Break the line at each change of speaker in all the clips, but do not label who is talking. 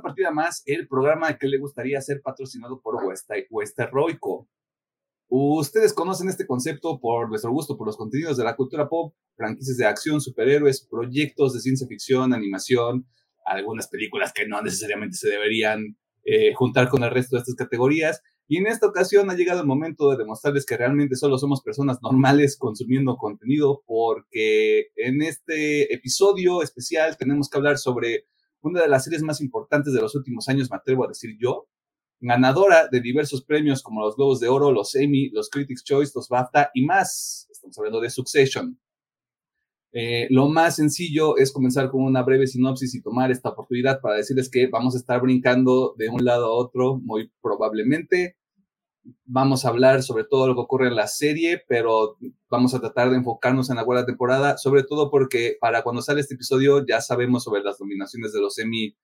una partida más, el programa que le gustaría ser patrocinado por Westerroico. Ustedes conocen este concepto por nuestro gusto, por los contenidos de la cultura pop, franquicias de acción, superhéroes, proyectos de ciencia ficción, animación, algunas películas que no necesariamente se deberían eh, juntar con el resto de estas categorías. Y en esta ocasión ha llegado el momento de demostrarles que realmente solo somos personas normales consumiendo contenido, porque en este episodio especial tenemos que hablar sobre una de las series más importantes de los últimos años, me atrevo a decir yo, ganadora de diversos premios como los Globos de Oro, los Emmy, los Critics' Choice, los BAFTA y más. Estamos hablando de Succession. Eh, lo más sencillo es comenzar con una breve sinopsis y tomar esta oportunidad para decirles que vamos a estar brincando de un lado a otro muy probablemente. Vamos a hablar sobre todo lo que ocurre en la serie, pero vamos a tratar de enfocarnos en la buena temporada, sobre todo porque para cuando sale este episodio ya sabemos sobre las nominaciones de los Emmy,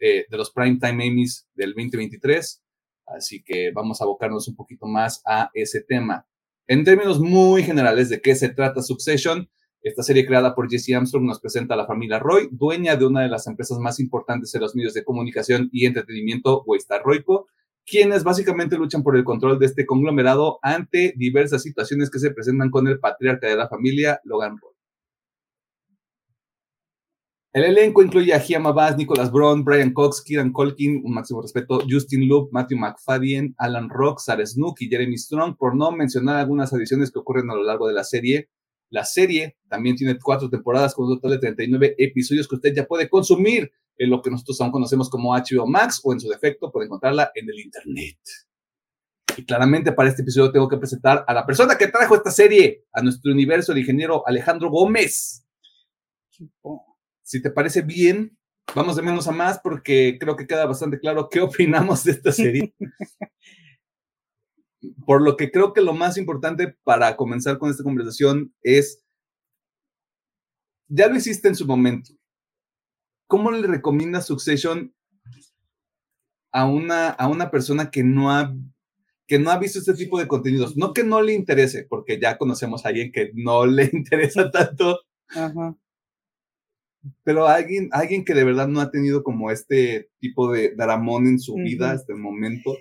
eh, de los Primetime Emmys del 2023, así que vamos a abocarnos un poquito más a ese tema. En términos muy generales de qué se trata Succession, esta serie creada por Jesse Armstrong nos presenta a la familia Roy, dueña de una de las empresas más importantes en los medios de comunicación y entretenimiento, Waystar Royco, quienes básicamente luchan por el control de este conglomerado ante diversas situaciones que se presentan con el patriarca de la familia, Logan Roy. El elenco incluye a Giam Abbas, Nicholas Braun, Brian Cox, Kieran Colkin, un máximo respeto, Justin Loop, Matthew McFadden, Alan Rock, Sarah Snook y Jeremy Strong, por no mencionar algunas adiciones que ocurren a lo largo de la serie, la serie también tiene cuatro temporadas con un total de 39 episodios que usted ya puede consumir en lo que nosotros aún conocemos como HBO Max o en su defecto puede encontrarla en el Internet. Y claramente para este episodio tengo que presentar a la persona que trajo esta serie a nuestro universo, el ingeniero Alejandro Gómez. Si te parece bien, vamos de menos a más porque creo que queda bastante claro qué opinamos de esta serie. por lo que creo que lo más importante para comenzar con esta conversación es, ya lo hiciste en su momento, ¿cómo le recomiendas Succession a una, a una persona que no, ha, que no ha visto este tipo de contenidos? No que no le interese, porque ya conocemos a alguien que no le interesa tanto. Pero alguien, alguien que de verdad no ha tenido como este tipo de Daramón en su vida hasta el momento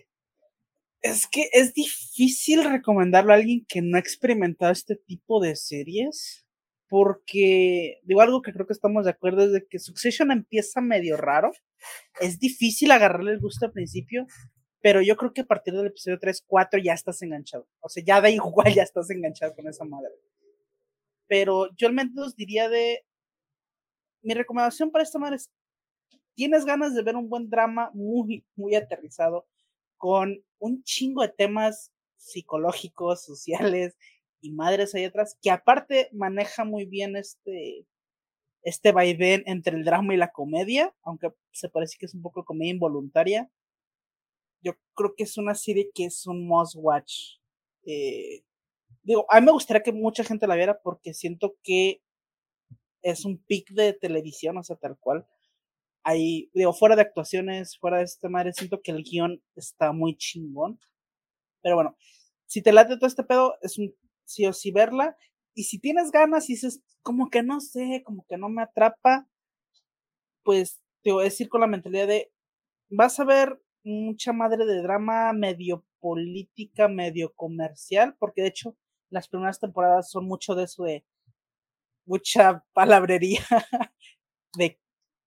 es que es difícil recomendarlo a alguien que no ha experimentado este tipo de series. Porque, digo, algo que creo que estamos de acuerdo es de que Succession empieza medio raro. Es difícil agarrarle el gusto al principio, pero yo creo que a partir del episodio 3, 4 ya estás enganchado. O sea, ya da igual, ya estás enganchado con esa madre. Pero yo al menos diría de. Mi recomendación para esta madre es: tienes ganas de ver un buen drama muy, muy aterrizado con un chingo de temas psicológicos, sociales y madres ahí atrás, que aparte maneja muy bien este, este vaivén entre el drama y la comedia, aunque se parece que es un poco comedia involuntaria. Yo creo que es una serie que es un must watch. Eh, digo, a mí me gustaría que mucha gente la viera porque siento que es un pic de televisión, o sea, tal cual ahí, digo, fuera de actuaciones, fuera de este madre, siento que el guion está muy chingón. Pero bueno, si te late todo este pedo, es un sí o sí verla. Y si tienes ganas y dices, como que no sé, como que no me atrapa, pues te voy a decir con la mentalidad de, vas a ver mucha madre de drama medio política, medio comercial, porque de hecho las primeras temporadas son mucho de eso de mucha palabrería de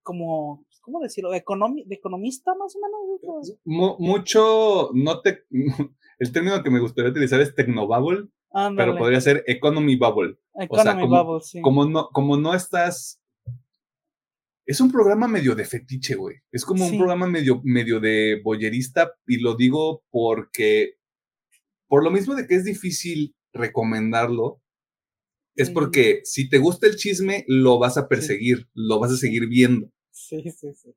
como ¿cómo decirlo? De, de economista más o menos.
mucho, no te, el término que me gustaría utilizar es tecnobubble, pero podría ser economy bubble. Economy como, bubble, sí. Como no, como no estás... Es un programa medio de fetiche, güey. Es como un programa medio, medio de boyerista y lo digo porque, por lo mismo de que es difícil recomendarlo, es porque si te gusta el chisme, lo vas a perseguir, lo vas a seguir viendo. Sí, sí, sí.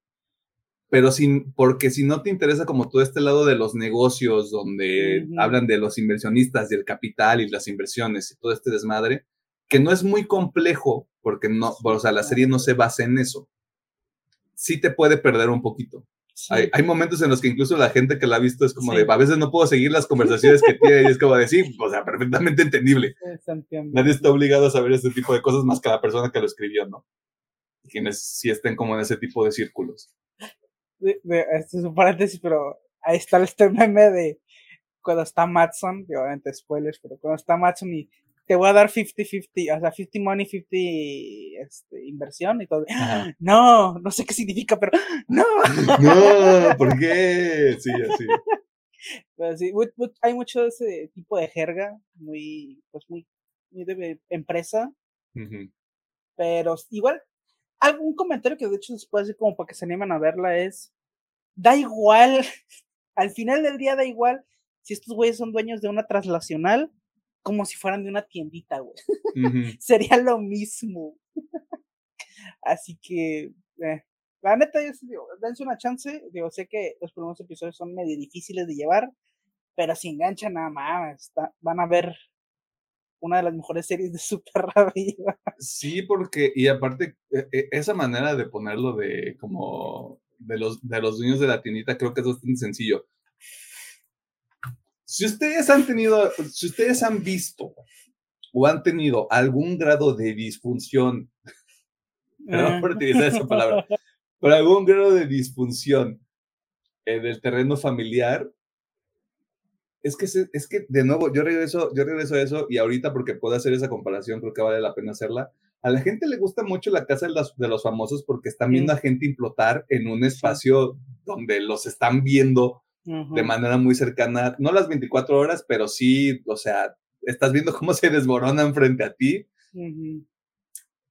Pero sin, porque si no te interesa como todo este lado de los negocios, donde hablan de los inversionistas y el capital y las inversiones y todo este desmadre, que no es muy complejo, porque no, o sea, la serie no se basa en eso, sí te puede perder un poquito. Hay, hay, momentos en los que incluso la gente que la ha visto es como de, a veces no puedo seguir las conversaciones que tiene y es como de, sí, o sea, perfectamente entendible. Nadie está obligado a saber este tipo de cosas más que la persona que lo escribió, ¿no? Quienes sí estén como en ese tipo de círculos.
este es un paréntesis, pero ahí está este meme de cuando está Matson, obviamente spoilers, pero cuando está Matson y te voy a dar 50-50, o sea, 50 money, 50 este, inversión y todo. No, no sé qué significa, pero no.
No, ¿por qué? Sí, así.
Pero sí, hay mucho de ese tipo de jerga, muy, pues muy, muy de empresa. Pero igual, algún comentario que de hecho después así como para que se animen a verla es, da igual, al final del día da igual si estos güeyes son dueños de una traslacional como si fueran de una tiendita, güey. Sería lo mismo. Así que, eh, la neta, yo digo, dense una chance. Digo, sé que los primeros episodios son medio difíciles de llevar, pero si enganchan nada más, van a ver una de las mejores series de Super Vida.
Sí, porque, y aparte, e, e, esa manera de ponerlo de como de los, de los dueños de la tiendita creo que es bastante sencillo. Si ustedes han tenido, si ustedes han visto o han tenido algún grado de disfunción, perdón por utilizar esa palabra, pero algún grado de disfunción en el terreno familiar, es que, es que de nuevo, yo regreso, yo regreso a eso y ahorita porque puedo hacer esa comparación, creo que vale la pena hacerla. A la gente le gusta mucho la casa de los, de los famosos porque están viendo a gente implotar en un espacio donde los están viendo de manera muy cercana, no las 24 horas, pero sí, o sea, estás viendo cómo se desmoronan frente a ti.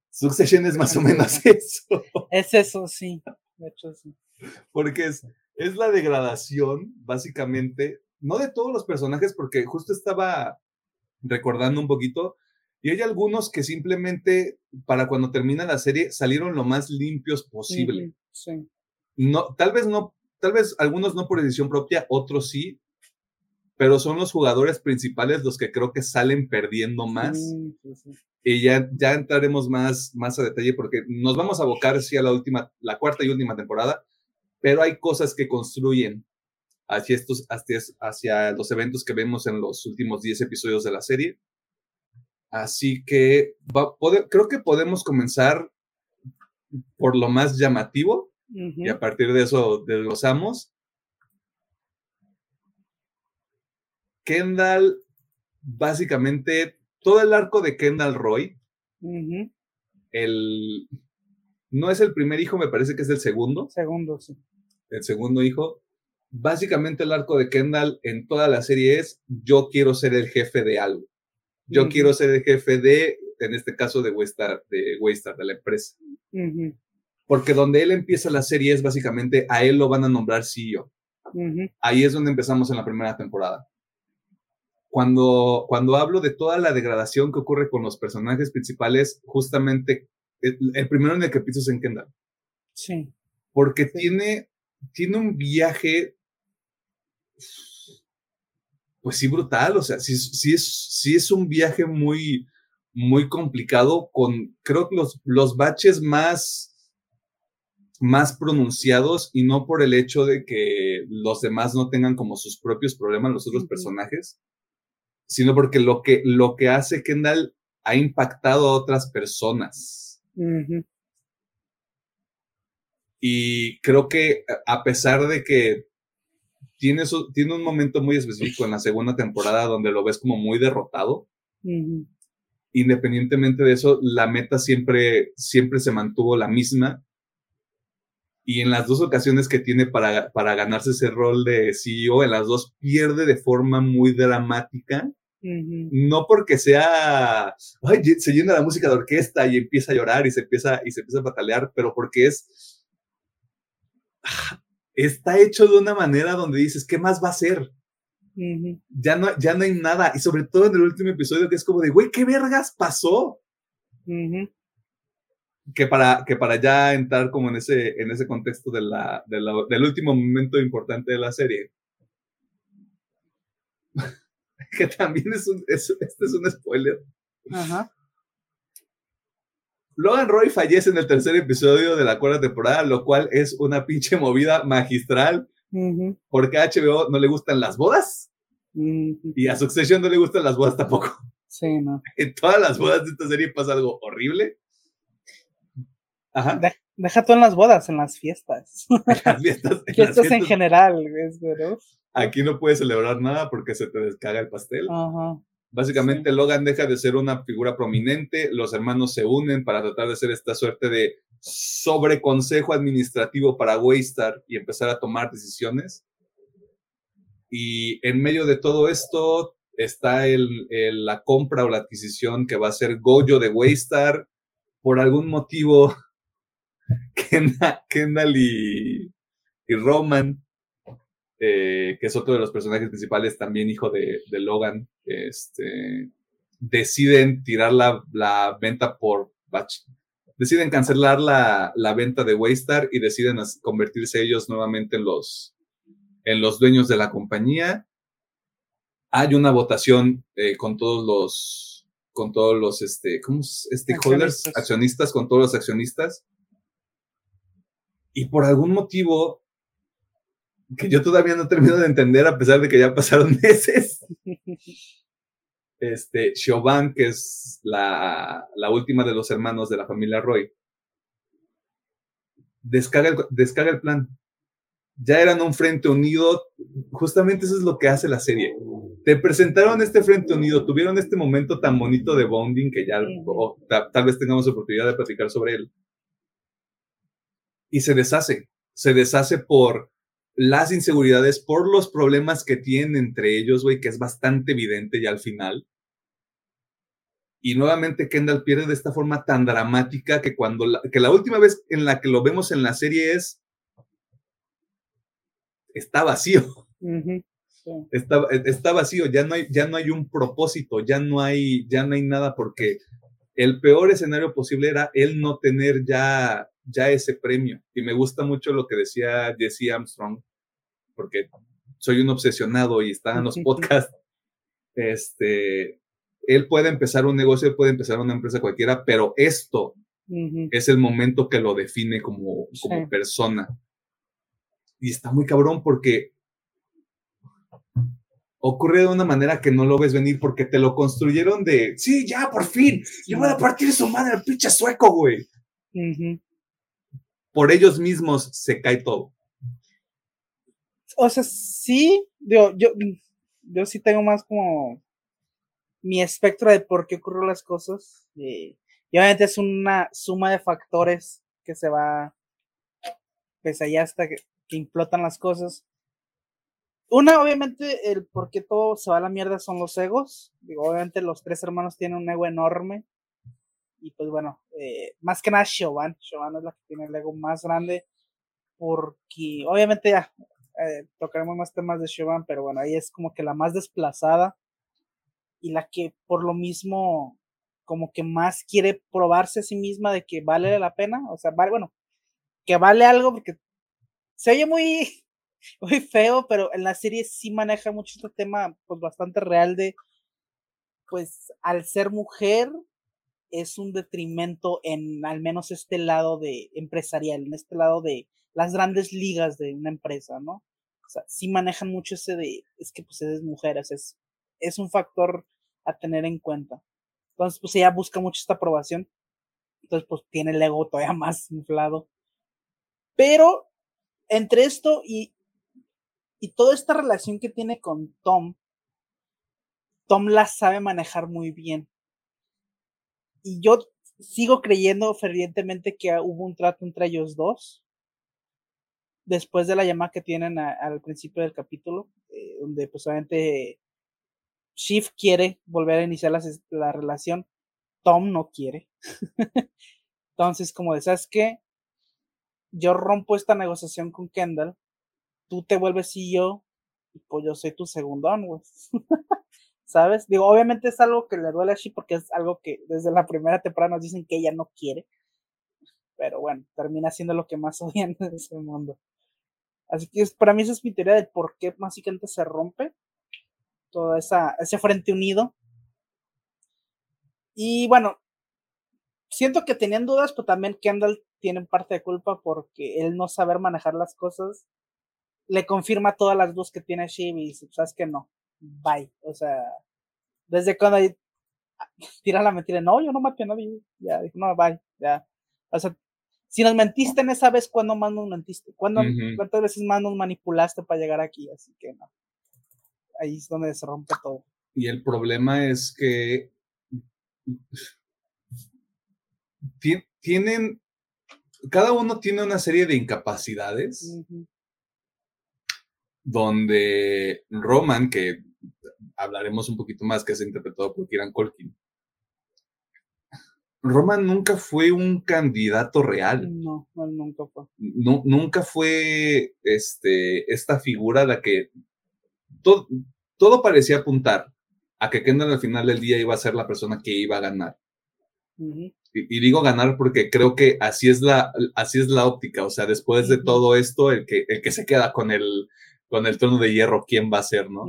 Succession es más o menos eso.
Es eso, sí. De hecho, sí.
Porque es, es la degradación, básicamente, no de todos los personajes, porque justo estaba recordando un poquito, y hay algunos que simplemente, para cuando termina la serie, salieron lo más limpios posible.
Sí.
No, tal vez no tal vez algunos no por decisión propia, otros sí, pero son los jugadores principales los que creo que salen perdiendo más. Y ya, ya entraremos más, más a detalle porque nos vamos a abocar sí a la última, la cuarta y última temporada, pero hay cosas que construyen hacia estos, hacia, hacia los eventos que vemos en los últimos 10 episodios de la serie. Así que creo que podemos comenzar por lo más llamativo, y a partir de eso desglosamos. Kendall, básicamente, todo el arco de Kendall Roy, el, no es el primer hijo, me parece que es el segundo.
Segundo, sí.
El segundo hijo. Básicamente el arco de Kendall en toda la serie es yo quiero ser el jefe de algo. Yo quiero ser el jefe de, en este caso, de Waystar, de Waystar, de la empresa porque donde él empieza la serie es básicamente a él lo van a nombrar CEO. Ahí es donde empezamos en la primera temporada. Cuando, cuando hablo de toda la degradación que ocurre con los personajes principales, justamente el, primero en el que pienso es en Kendall.
Sí.
Porque Tiene, tiene un viaje, pues sí, brutal. O sea, sí, sí, es, sí es un viaje muy, muy complicado con, creo que los, los baches más más pronunciados y no por el hecho de que los demás no tengan como sus propios problemas, los otros personajes, sino porque lo que, lo que hace Kendall ha impactado a otras personas. Y creo que a pesar de que tiene, tiene un momento muy específico en la segunda temporada donde lo ves como muy derrotado, independientemente de eso, la meta siempre, siempre se mantuvo la misma. Y en las dos ocasiones que tiene para, para ganarse ese rol de CEO, en las dos pierde de forma muy dramática. No porque sea, ay, se llena la música de orquesta y empieza a llorar y se empieza, y se empieza a patalear, pero porque es, está hecho de una manera donde dices, ¿qué más va a ser? ya, no, ya no hay nada. Y sobre todo en el último episodio que es como de, güey, ¿qué vergas pasó? que para, que para ya entrar como en ese, en ese contexto de la, del último momento importante de la serie, que también es un, este es un spoiler. Logan Roy fallece en el tercer episodio de la cuarta temporada, lo cual es una pinche movida magistral, porque a HBO no le gustan las bodas y a Succession no le gustan las bodas tampoco.
Sí, no.
En todas las bodas de esta serie pasa algo horrible
Deja todo en las bodas, en las fiestas.
las fiestas, en,
fiestas
las
en
fiestas.
general, es verdad.
Aquí no puedes celebrar nada porque se te descarga el pastel.
Ajá.
Básicamente Logan deja de ser una figura prominente, los hermanos se unen para tratar de hacer esta suerte de sobreconsejo administrativo para Waystar y empezar a tomar decisiones. Y en medio de todo esto está el, el- la compra o la adquisición que va a ser Goyo de Waystar. Por algún motivo, Kendall, y Roman, eh, que es otro de los personajes principales, también hijo de, de Logan, este, deciden tirar la, la venta por batch. Deciden cancelar la, la venta de Waystar y deciden convertirse ellos nuevamente en los, en los dueños de la compañía. Hay una votación eh, con todos los, con todos los, este, ¿cómo es? Stakeholders,
Accionistas.
accionistas, con todos los accionistas. Y por algún motivo que yo todavía no termino de entender a pesar de que ya pasaron meses. Este, Chauvin, que es la, la última de los hermanos de la familia Roy, descarga el, descarga el plan. Ya eran un frente unido, justamente eso es lo que hace la serie. Te presentaron este frente unido, tuvieron este momento tan bonito de bonding que ya
Ujú.
o ta- tal vez tengamos oportunidad de platicar sobre él. Y se deshace, se deshace por las inseguridades, por los problemas que tienen entre ellos, güey, que es bastante evidente ya al final. Y nuevamente Kendall pierde de esta forma tan dramática que cuando la, que la última vez en la que lo vemos en la serie es está vacío,
sí.
está, está vacío, ya no hay ya no hay un propósito, ya no hay ya no hay nada porque el peor escenario posible era él no tener ya ya ese premio. Y me gusta mucho lo que decía Jesse Armstrong porque soy un obsesionado y está en los podcasts. Este, él puede empezar un negocio, puede empezar una empresa cualquiera, pero esto es el momento que lo define como, como
Sí.
persona. Y está muy cabrón porque ocurre de una manera que no lo ves venir porque te lo construyeron de, sí, ya, por fin, le voy a partir su madre al pinche sueco, güey. Por ellos mismos se cae todo.
O sea, sí, digo, yo, yo sí tengo más como mi espectro de por qué ocurrieron las cosas. y obviamente es una suma de factores que se va, pues allá hasta que, implotan las cosas. Una, obviamente, el por qué todo se va a la mierda son los egos. Digo, obviamente los tres hermanos tienen un ego enorme. Y pues bueno, eh, más que nada Chauvin. Chauvin es la que tiene el ego más grande. Porque obviamente ya eh, tocaremos más temas de Chauvin, pero bueno, ahí es como que la más desplazada y la que por lo mismo como que más quiere probarse a sí misma de que vale la pena, o sea, vale, bueno, que vale algo porque se oye muy, muy feo, pero en la serie sí maneja mucho este tema pues bastante real de pues al ser mujer es un detrimento en al menos este lado de empresarial, en este lado de las grandes ligas de una empresa, ¿no? O sea, sí manejan mucho ese de, es que pues eres mujer, es, es un factor a tener en cuenta. Entonces, pues ella busca mucho esta aprobación. Entonces, pues tiene el ego todavía más inflado. Pero entre esto y, y toda esta relación que tiene con Tom, Tom la sabe manejar muy bien. Y yo sigo creyendo fervientemente que hubo un trato entre ellos dos. Después de la llamada que tienen al principio del capítulo, eh, donde pues obviamente Shiv quiere volver a iniciar la, relación, Tom no quiere. Entonces, como de, ¿sabes qué? Yo rompo esta negociación con Kendall, tú te vuelves CEO y pues yo soy tu segundón, güey. ¿Sabes? Digo, obviamente es algo que le duele a Shiv porque es algo que desde la primera temporada nos dicen que ella no quiere. Pero bueno, termina siendo lo que más odian en ese mundo. Así que es- para mí esa es mi teoría de por qué básicamente se rompe todo esa, ese frente unido. Y bueno, siento que tenían dudas, pero también Kendall tiene parte de culpa porque él no saber manejar las cosas le confirma todas las dudas que tiene Shiv y dice, sabes que no, bye. O sea, desde cuando ahí tira la mentira, no, yo no maté a nadie, ya, dijo, no, bye, ya. O sea, si nos mentiste en esa vez, ¿cuándo más nos mentiste? ¿Cuándo, ¿Cuántas veces más nos manipulaste para llegar aquí? Así que no. Ahí es donde se rompe todo.
Y el problema es que tienen, cada uno tiene una serie de incapacidades donde Roman, que hablaremos un poquito más, que es interpretado por Kieran Colkin, Roman nunca fue un candidato real.
No, nunca fue.
nunca fue este, esta figura la que todo, todo parecía apuntar a que Kendall al final del día iba a ser la persona que iba a ganar. y, digo ganar porque creo que así es la, así es la óptica. O sea, después de todo esto, el que, el que se queda con el, con el trono de hierro, ¿quién va a ser, no?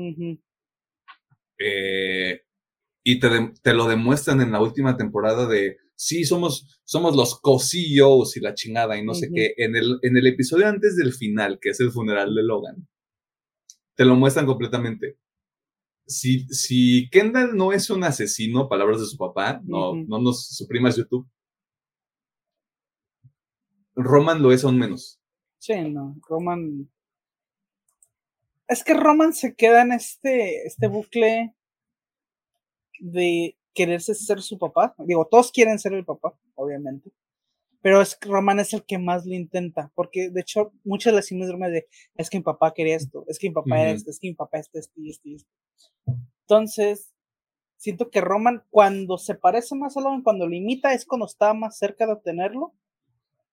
eh, y te, te, lo demuestran en la última temporada de, sí, somos, somos los co-CEOs y la chingada y no sé qué. En el, en el episodio antes del final, que es el funeral de Logan, te lo muestran completamente. Si, si Kendall no es un asesino, palabras de su papá, no, no nos suprimas YouTube. Roman lo es aún menos.
Sí, no, Roman. Es que Roman se queda en este, este bucle de quererse ser su papá. Digo, todos quieren ser el papá, obviamente. Pero es que Roman es el que más lo intenta, porque de hecho muchas de las síndromes de es que mi papá quería esto, es que mi papá era esto, es que mi papá es esto y esto y esto. Entonces, siento que Roman cuando se parece más a Logan, cuando lo imita, es cuando está más cerca de obtenerlo,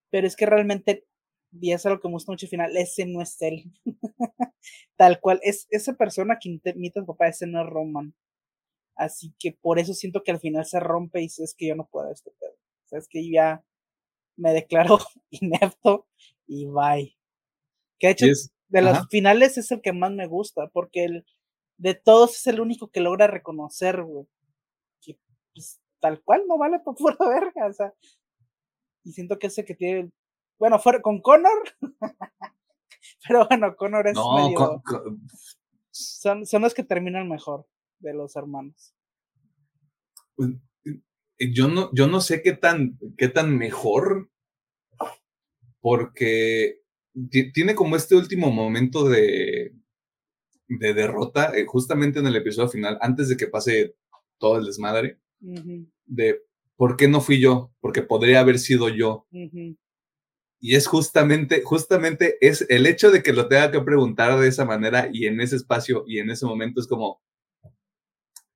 pero es que realmente, y eso es lo que me gusta mucho al final, ese no es él. Tal cual, es esa persona que imita a su papá, ese no es Roman. Así que por eso siento que al final se rompe y es que yo no puedo este pedo. O sea, es que ya me declaro inepto y bye. Que de hecho, de los finales es el que más me gusta, porque el, de todos es el único que logra reconocer, güey. Que pues, tal cual no vale por pura verga, o sea. Y siento que ese que tiene. Bueno, fuera con Connor. Pero bueno, Connor es medio. Son, son los que terminan mejor de los hermanos.
Pues, eh, yo no, yo no sé qué tan, qué tan mejor, porque tiene como este último momento de, de derrota, eh, justamente en el episodio final, antes de que pase todo el desmadre, de ¿por qué no fui yo? Porque podría haber sido yo. Y es justamente, justamente es el hecho de que lo tenga que preguntar de esa manera y en ese espacio y en ese momento es como,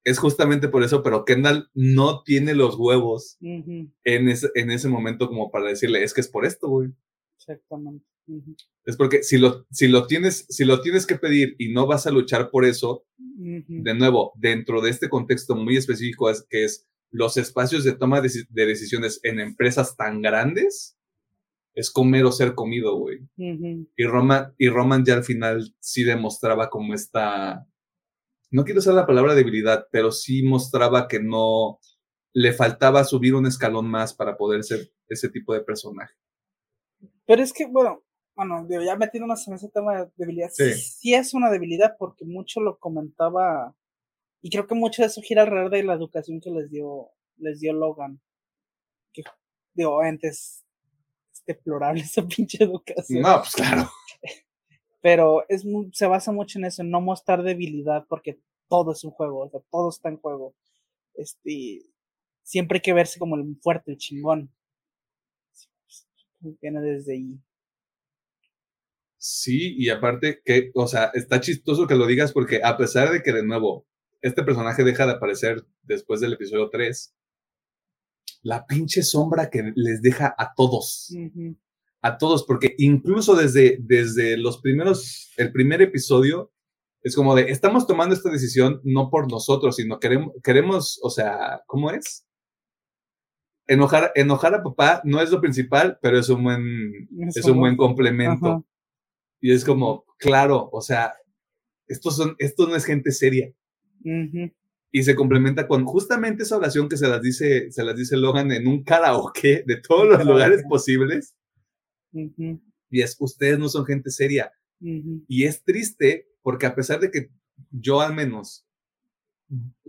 es justamente por eso, pero Kendall no tiene los huevos en, ese, en ese momento como para decirle, es que es por esto, güey.
Exactamente.
Es porque si lo, si, lo tienes, si lo tienes que pedir y no vas a luchar por eso, de nuevo, dentro de este contexto muy específico es que es los espacios de toma de, decisiones en empresas tan grandes, es comer o ser comido, güey. y, Roman, y Roman ya al final sí demostraba como esta no quiero usar la palabra debilidad, pero sí mostraba que no le faltaba subir un escalón más para poder ser ese tipo de personaje.
Pero es que, bueno, bueno, ya metiéndonos en ese tema de debilidad, sí. es una debilidad porque mucho lo comentaba y creo que mucho de eso gira alrededor de la educación que les dio, les dio Logan. Que, digo, antes es deplorable esa pinche educación.
No, pues claro
pero es se basa mucho en eso, en no mostrar debilidad, porque todo es un juego, o sea, todo está en juego. Este, siempre hay que verse como el fuerte, el chingón. Viene desde ahí.
Sí, y aparte que, o sea, está chistoso que lo digas porque a pesar de que de nuevo este personaje deja de aparecer después del episodio 3, la pinche sombra que les deja a todos a todos, porque incluso desde, desde los primeros, el primer episodio, es como de, estamos tomando esta decisión no por nosotros, sino queremos, queremos, o sea, ¿cómo es? Enojar, enojar a papá no es lo principal, pero es un buen, es, un buen complemento. Y es como, claro, o sea, estos son, esto no es gente seria. Y se complementa con justamente esa oración que se las dice, se las dice Logan en un karaoke de todos los lugares posibles y es, ustedes no son gente seria. Y es triste porque a pesar de que yo al menos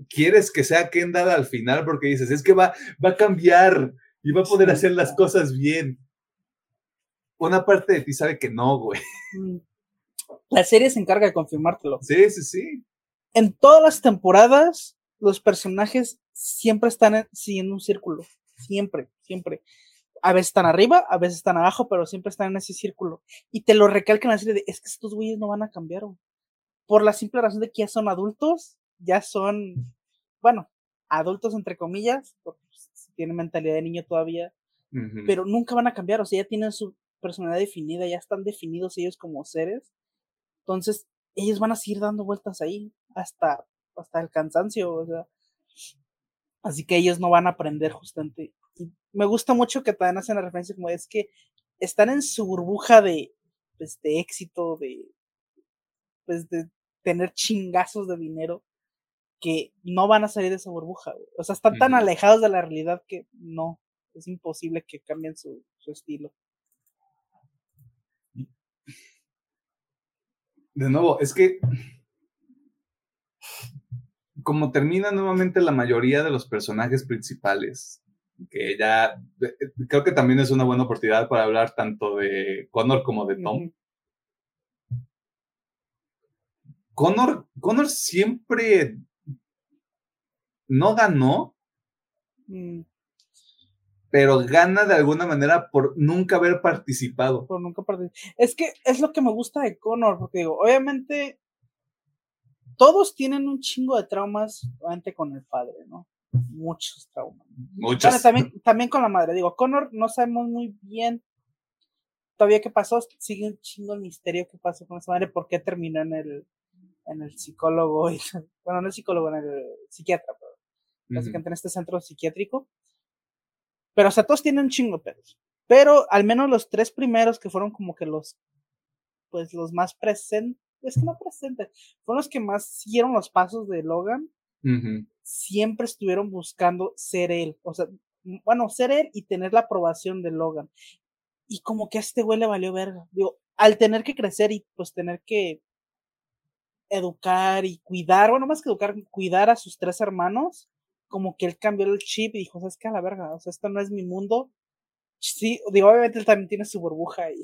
quieres que sea Kendall al final porque dices, es que va, va a cambiar y va a poder hacer las cosas bien. una parte de ti sabe que no, güey.
Mm. La serie se encarga de confirmártelo.
Sí, sí, sí.
En todas las temporadas, los personajes siempre están siguiendo un círculo. Siempre, siempre. A veces están arriba, a veces están abajo, pero siempre están en ese círculo. Y te lo recalcan serie de, es que estos güeyes no van a cambiar. Por la simple razón de que ya son adultos, ya son, bueno, adultos entre comillas, porque pues, tienen mentalidad de niño todavía, pero nunca van a cambiar, o sea, ya tienen su personalidad definida, ya están definidos ellos como seres. Entonces, ellos van a seguir dando vueltas ahí hasta, hasta el cansancio, o sea. Así que ellos no van a aprender justamente. Me gusta mucho que también hacen la referencia como es que están en su burbuja de, pues, de éxito, de, pues, de tener chingazos de dinero que no van a salir de esa burbuja. O sea, están tan alejados de la realidad que no, es imposible que cambien su, estilo.
De nuevo, es que como termina nuevamente la mayoría de los personajes principales, que ya eh, creo que también es una buena oportunidad para hablar tanto de Connor como de Tom. Connor, Connor siempre no ganó, mm. pero gana de alguna manera por nunca haber participado.
Por nunca participar. Es que es lo que me gusta de Connor, porque digo, obviamente todos tienen un chingo de traumas, obviamente con el padre, ¿no? Muchos traumas. Muchos. también, también con la madre. Digo, Connor no sabemos muy bien todavía qué pasó, sigue un chingo el misterio qué pasó con esa madre, por qué terminó en el, en el psicólogo, y, bueno, no el psicólogo, en el psiquiatra, pero básicamente en este centro psiquiátrico. Pero, o sea, todos tienen un chingo de pedos. Pero al menos los tres primeros que fueron como que los, pues los más presentes, es que no presentes, fueron los que más siguieron los pasos de Logan. Siempre estuvieron buscando ser él. O sea, bueno, ser él y tener la aprobación de Logan. Y como que a este güey le valió verga. Digo, al tener que crecer y pues tener que educar y cuidar, bueno, más que educar, cuidar a sus tres hermanos, como que él cambió el chip y dijo, ¿sabes qué? A la verga, o sea, esto no es mi mundo. Sí, digo, obviamente él también tiene su burbuja y...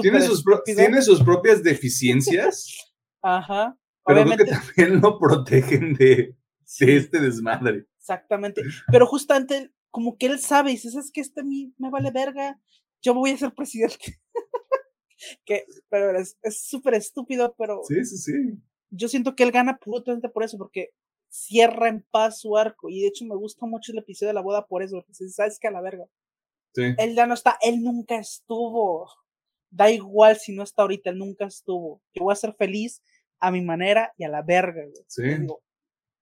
¿Tiene sus, ¿Tiene sus propias deficiencias?
Ajá.
Pero creo que también lo protegen de, este desmadre.
Exactamente. Pero justamente, como que él sabe, y dice, ¿sabes qué? Este mí me vale verga, yo voy a ser presidente. que, pero es súper estúpido, pero...
Sí, sí, sí.
Yo siento que él gana puramente por eso, porque cierra en paz su arco. Y de hecho me gusta mucho el episodio de la boda por eso, porque sabes que a la verga. Él ya no está, él nunca estuvo. Da igual si no está ahorita, él nunca estuvo. Yo voy a ser feliz a mi manera y a la verga, Sí. Digo,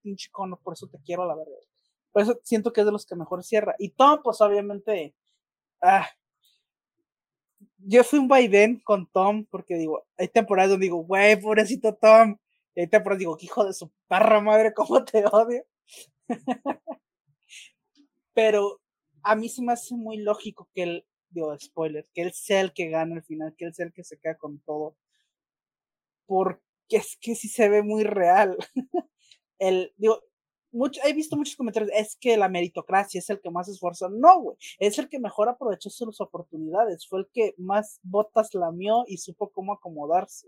pinche cono, por eso te quiero a la verga. Por eso siento que es de los que mejor cierra. Y Tom, pues obviamente, ah, yo fui un vaivén con Tom, porque digo, hay temporadas donde digo, güey, pobrecito Tom, y ahorita por digo, hijo de su parra madre, cómo te odio. Pero a mí se me hace muy lógico que él, digo, spoiler, que él sea el que gana al final, que él sea el que se queda con todo. Porque es que sí se ve muy real. el, digo, mucho, he visto muchos comentarios, es que la meritocracia es el que más esfuerzo. No, güey, es el que mejor aprovechó sus oportunidades, fue el que más botas lamió y supo cómo acomodarse.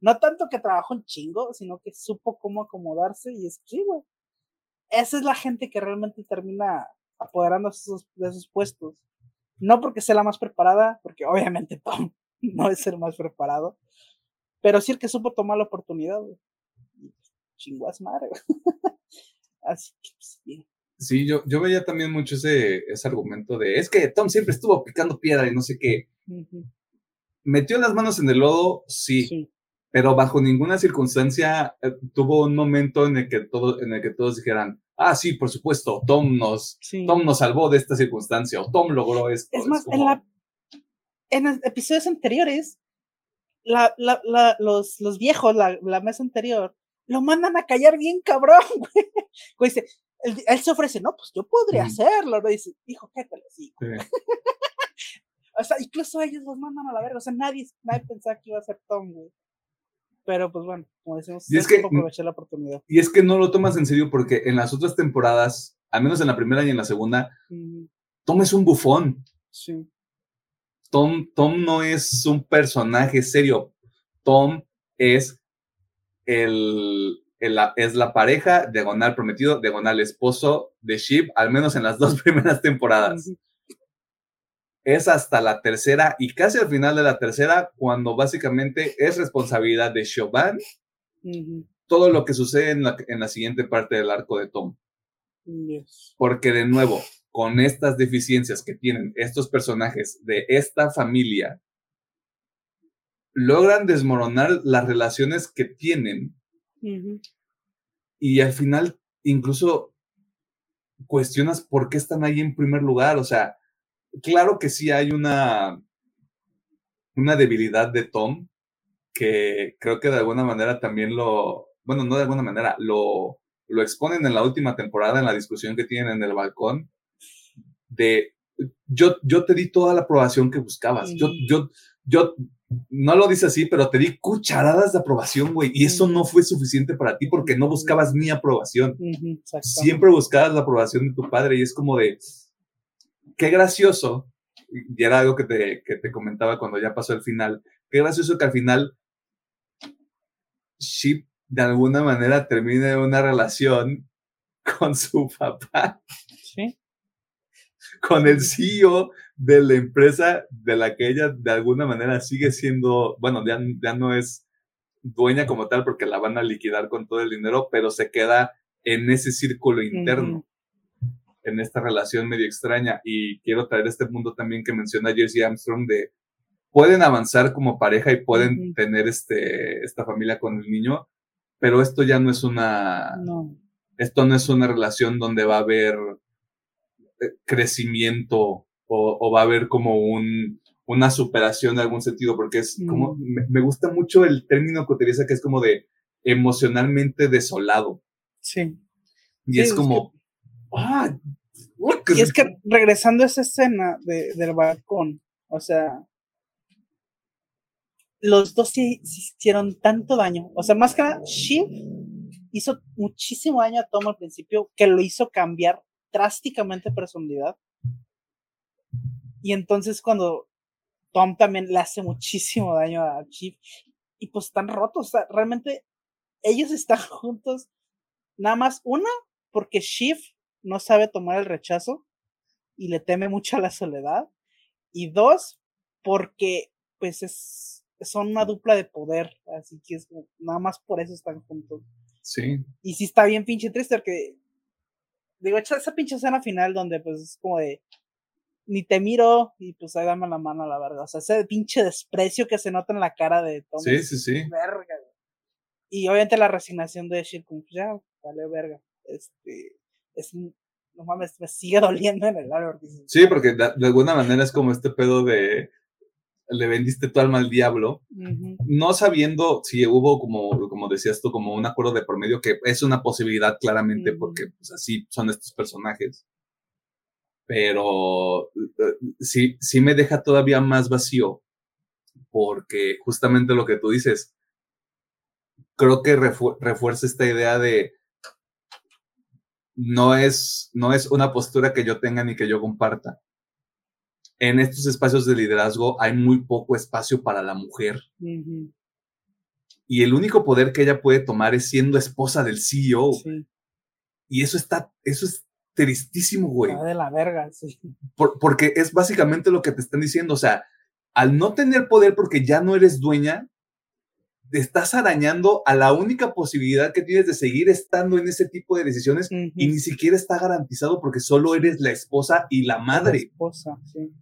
No tanto que trabajó un chingo, sino que supo cómo acomodarse y es sí, güey. Esa es la gente que realmente termina apoderándose de esos puestos. No porque sea la más preparada, porque obviamente Tom no es el más preparado, pero sí el que supo tomar la oportunidad, güey. Chinguas madre, Así que,
sí. Pues, sí, yo, yo veía también mucho ese, ese argumento de, es que Tom siempre estuvo picando piedra y no sé qué. Metió las manos en el lodo, sí pero bajo ninguna circunstancia eh, tuvo un momento en el que todo, en el que todos dijeran, ah, sí, por supuesto, Tom nos, Tom nos salvó de esta circunstancia o Tom logró esto.
Es más, en, la, en episodios anteriores, la, la, la, los, los viejos, la, la mesa anterior, lo mandan a callar bien cabrón, güey. Dice, él, se ofrece, no, pues yo podría hacerlo, ¿no? Dice, hijo, qué te sí. o sea, incluso ellos los mandan a la verga, o sea, nadie, nadie pensaba que iba a ser Tom, güey. Pero pues bueno, como decimos,
y es que, la oportunidad. Y es que no lo tomas en serio porque en las otras temporadas, al menos en la primera y en la segunda, tomes un bufón. Sí. Tom, Tom no es un personaje serio. Tom es el, es la pareja diagonal prometido, diagonal esposo de Sheep, al menos en las dos primeras temporadas. Es hasta la tercera y casi al final de la tercera cuando básicamente es responsabilidad de Chauvin todo lo que sucede en la, en la, siguiente parte del arco de Tom. Porque de nuevo, con estas deficiencias que tienen estos personajes de esta familia, logran desmoronar las relaciones que tienen y al final incluso cuestionas por qué están ahí en primer lugar. O sea, claro que sí hay una, una debilidad de Tom que creo que de alguna manera también lo, bueno, no de alguna manera, lo, lo exponen en la última temporada en la discusión que tienen en el balcón de yo, yo te di toda la aprobación que buscabas. Yo, yo, yo, no lo dice así, pero te di cucharadas de aprobación, güey. Y eso no fue suficiente para ti porque no buscabas mi aprobación. Siempre buscabas la aprobación de tu padre y es como de, qué gracioso. Y era algo que te, que te comentaba cuando ya pasó el final. Qué gracioso que al final Sheep de alguna manera termine una relación con su papá. Con el CEO de la empresa de la que ella de alguna manera sigue siendo, bueno, ya, ya no es dueña como tal porque la van a liquidar con todo el dinero, pero se queda en ese círculo interno, en esta relación medio extraña. Y quiero traer este mundo también que menciona Jersey Armstrong de pueden avanzar como pareja y pueden tener este, esta familia con el niño, pero esto ya no es una, esto no es una relación donde va a haber crecimiento o, va a haber como un, una superación en algún sentido, porque es como, mm. me, gusta mucho el término que utiliza que es como de emocionalmente desolado. Sí. Y es como, ah,
y es que regresando a esa escena de, del balcón, o sea, los dos sí, hicieron tanto daño. O sea, más que nada, Shiv hizo muchísimo daño a Tom al principio, que lo hizo cambiar drásticamente personalidad. Y entonces cuando Tom también le hace muchísimo daño a Chief y pues están rotos, realmente ellos están juntos nada más una porque Chief no sabe tomar el rechazo y le teme mucho a la soledad y dos porque pues es son una dupla de poder, así que es nada más por eso están juntos. Sí. Y sí está bien pinche triste porque digo, esa pinche escena final donde pues es como de ni te miro y pues ahí dame la mano a la verga. O sea, ese pinche desprecio que se nota en la cara de Tom.
Sí, sí, sí.
Verga, Y obviamente la resignación de como pues, ya, vale verga. Este, es, no mames, me sigue doliendo en el alma.
Sí, porque de alguna manera es como este pedo de le vendiste tu alma al diablo, no sabiendo si hubo, como, como decías tú, como un acuerdo de por medio, que es una posibilidad claramente, porque pues, así son estos personajes. Pero eh, sí, sí me deja todavía más vacío, porque justamente lo que tú dices, creo que refuerza esta idea de no es, no es una postura que yo tenga ni que yo comparta en estos espacios de liderazgo hay muy poco espacio para la mujer. Y el único poder que ella puede tomar es siendo esposa del CEO. Y eso está, eso es tristísimo, güey.
de la verga, sí.
porque es básicamente lo que te están diciendo. O sea, al no tener poder porque ya no eres dueña, te estás arañando a la única posibilidad que tienes de seguir estando en ese tipo de decisiones y ni siquiera está garantizado porque solo eres la esposa y la madre. La esposa, sí.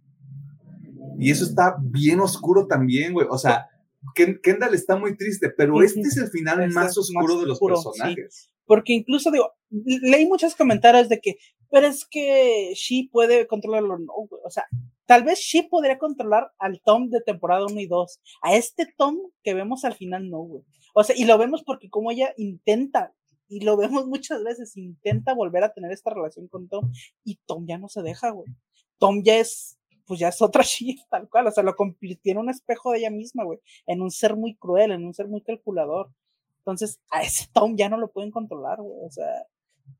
Y eso está bien oscuro también, güey. O sea, Kendall está muy triste, pero este es el final más oscuro de los personajes.
Porque incluso digo, leí muchos comentarios de que, pero es que She puede controlarlo, no, güey. O sea, tal vez She podría controlar al Tom de temporada 1 y 2. A este Tom que vemos al final, no, güey. O sea, y lo vemos porque como ella intenta, y lo vemos muchas veces, intenta volver a tener esta relación con Tom, y Tom ya no se deja, güey. Tom ya es pues ya es otra Shift, tal cual, o sea, lo convirtió en un espejo de ella misma, güey, en un ser muy cruel, en un ser muy calculador. Entonces, a ese Tom ya no lo pueden controlar, güey, o sea,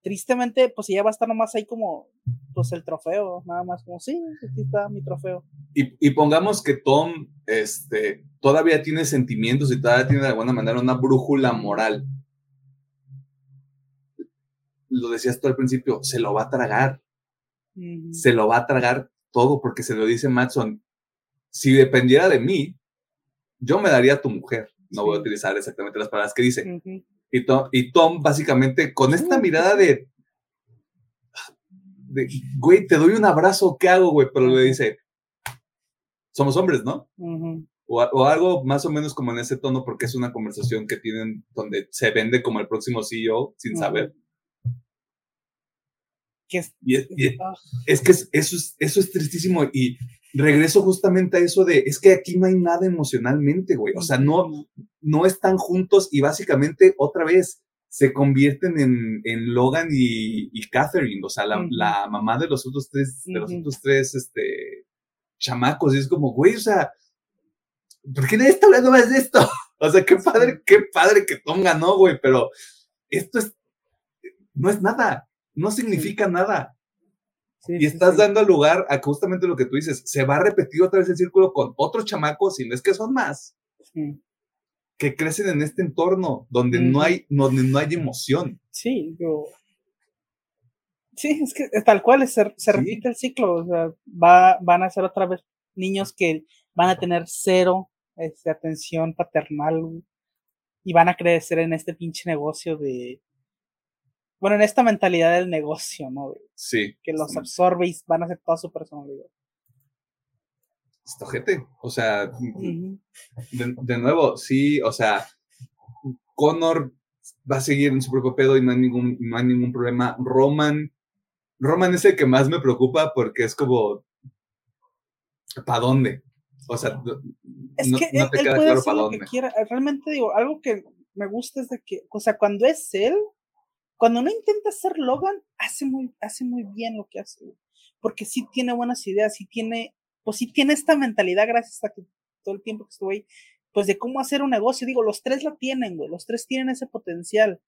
tristemente, pues ya va a estar nomás ahí como, pues el trofeo, nada más como, sí, aquí está mi trofeo.
Y, y, pongamos que Tom este, todavía tiene sentimientos y todavía tiene de alguna manera una brújula moral. Lo decías tú al principio, se lo va a tragar. Se lo va a tragar todo porque se lo dice Matson. Si dependiera de mí, yo me daría a tu mujer. No voy a utilizar exactamente las palabras que dice. y, Tom, y Tom, básicamente, con esta mirada de, de, güey, te doy un abrazo, ¿qué hago, güey? Pero le dice, somos hombres, ¿no? o, o, algo más o menos como en ese tono, porque es una conversación que tienen donde se vende como el próximo CEO sin saber. Es, y es, ah. es, que eso, es, eso es tristísimo y regreso justamente a eso de, es que aquí no hay nada emocionalmente, güey. O sea, no, no están juntos y básicamente otra vez se convierten en, en Logan y, y, Catherine, o sea, la, la, mamá de los otros tres, de los otros tres, este, chamacos. Y es como, güey, o sea, ¿por qué nadie está hablando más de esto? O sea, qué padre, qué padre que Tom ganó, güey, pero esto es, no es nada, no significa nada. Y estás dando lugar a justamente lo que tú dices, se va a repetir otra vez el círculo con otros chamacos, y no es que son más, que crecen en este entorno donde no hay, donde no hay emoción.
Sí, yo... Sí, es que tal cual, se, se repite el ciclo, o sea, va, van a ser otra vez niños que van a tener cero este, atención paternal y van a crecer en este pinche negocio de, bueno, en esta mentalidad del negocio, ¿no?
Sí.
Que los absorbe y van a ser toda su personalidad.
Esto, gente, o sea, de, nuevo, sí, o sea, Connor va a seguir en su propio pedo y no hay ningún, no hay ningún problema. Roman, Roman es el que más me preocupa porque es como, ¿para dónde? O sea,
es que no te queda claro para dónde. Realmente digo, algo que me gusta es de que, o sea, cuando es él, cuando no intenta ser Logan, hace muy, hace muy bien lo que hace, porque sí tiene buenas ideas, sí tiene, pues sí tiene esta mentalidad gracias a que todo el tiempo que estuve ahí, pues de cómo hacer un negocio, digo, los tres la tienen, güey, los tres tienen ese potencial.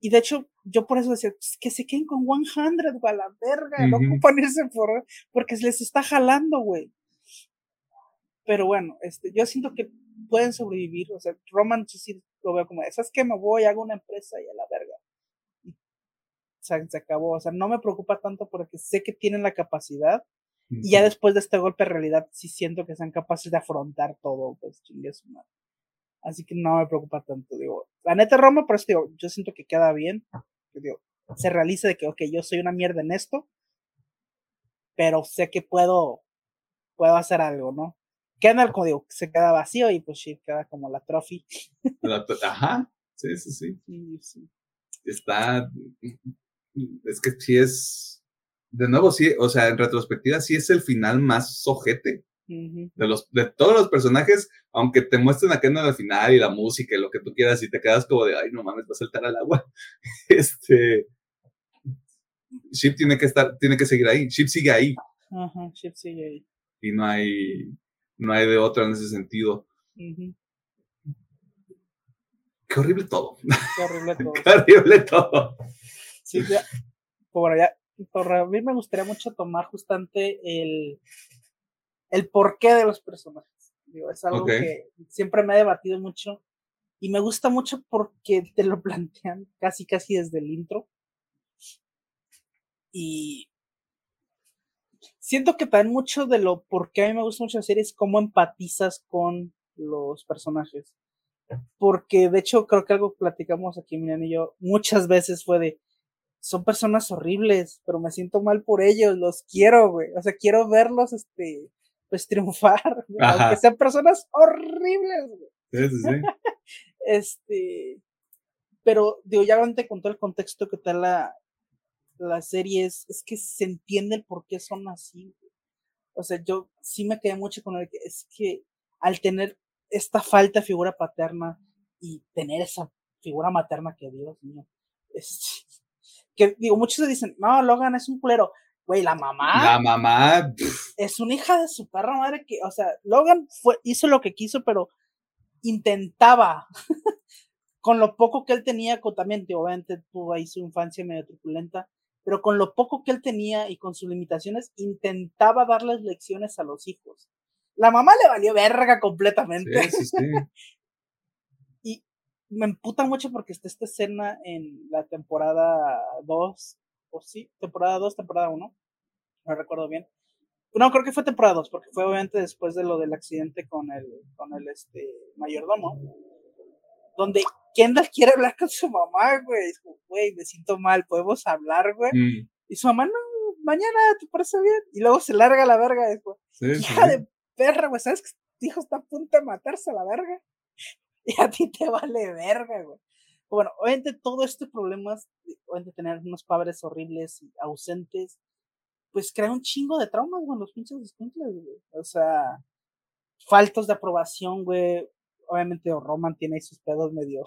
Y de hecho, yo por eso decía, pues, que se queden con 100, güey, a la verga, no ocupan irse por, porque les está jalando, güey. Pero bueno, este, yo siento que pueden sobrevivir, o sea, Roman sí lo veo como, ¿sabes qué? Me voy, hago una empresa y a la verga se, acabó. O sea, no me preocupa tanto porque sé que tienen la capacidad. Y ya después de este golpe de realidad, sí siento que sean capaces de afrontar todo, pues chingue su madre. Así que no me preocupa tanto. Digo, la neta Roma, pero digo, yo siento que queda bien. Que, digo, se realice de que, ok, yo soy una mierda en esto, pero sé que puedo, puedo hacer algo, ¿no? Queda el código, se queda vacío y pues sí, queda como la trophy.
Ajá, sí, sí, sí. sí, sí. Está, es que sí es, de nuevo, sí, o sea, en retrospectiva, sí es el final más sojete. De, los, de todos los personajes, aunque te muestren acá en el final y la música y lo que tú quieras y te quedas como de, ay, no mames, va a saltar al agua. este, Ship tiene que estar, tiene que seguir ahí. Ship sigue ahí.
Ajá, Ship sigue ahí.
Y no hay, no hay de otra en ese sentido. Qué horrible todo.
Qué horrible todo.
Qué horrible todo.
Sí, ya, por ya, por a mí me gustaría mucho tomar justamente el, el porqué de los personajes. Digo, es algo que siempre me ha debatido mucho y me gusta mucho porque te lo plantean casi casi desde el intro. Y siento que también mucho de lo por qué a mí me gusta mucho la serie es cómo empatizas con los personajes. Porque de hecho creo que algo que platicamos aquí, Miriam y yo, muchas veces fue de, son personas horribles, pero me siento mal por ellos, los quiero, güey. O sea, quiero verlos, este, pues triunfar, aunque sean personas horribles, güey.
Sí, sí, sí.
este, pero digo, ya antes con todo el contexto que tal la, la serie es, es que se entiende el por qué son así. O sea, yo sí me quedé mucho con el que es que al tener esta falta de figura paterna y tener esa figura materna que Dios mío, es, que digo, muchos se dicen, no, Logan es un culero. Güey, la mamá.
La mamá.
Es una hija de su perra madre que, o sea, Logan fue, hizo lo que quiso, pero intentaba con lo poco que él tenía, con, también obviamente tuvo ahí su infancia medio truculenta, pero con lo poco que él tenía y con sus limitaciones, intentaba darles lecciones a los hijos. La mamá le valió verga completamente. Sí, sí, sí. me emputa mucho porque está esta escena en la temporada 2, o sí, temporada 2, temporada 1, no recuerdo bien. No, creo que fue temporada 2, porque fue obviamente después de lo del accidente con el, con el este, mayordomo, donde Kendall quiere hablar con su mamá, güey. Güey, me siento mal, podemos hablar, güey. Mm. Y su mamá, no, mañana te parece bien. Y luego se larga la verga, güey. Sí, Hija de perra, güey, ¿sabes que tu hijo está a punto de matarse a la verga? Y a ti te vale verga, güey. Bueno, obviamente todo este problema, obviamente tener unos padres horribles y ausentes, pues crea un chingo de traumas, güey, los pinches escuincles, güey. O sea, faltos de aprobación, güey. Obviamente Roman tiene ahí sus pedos medio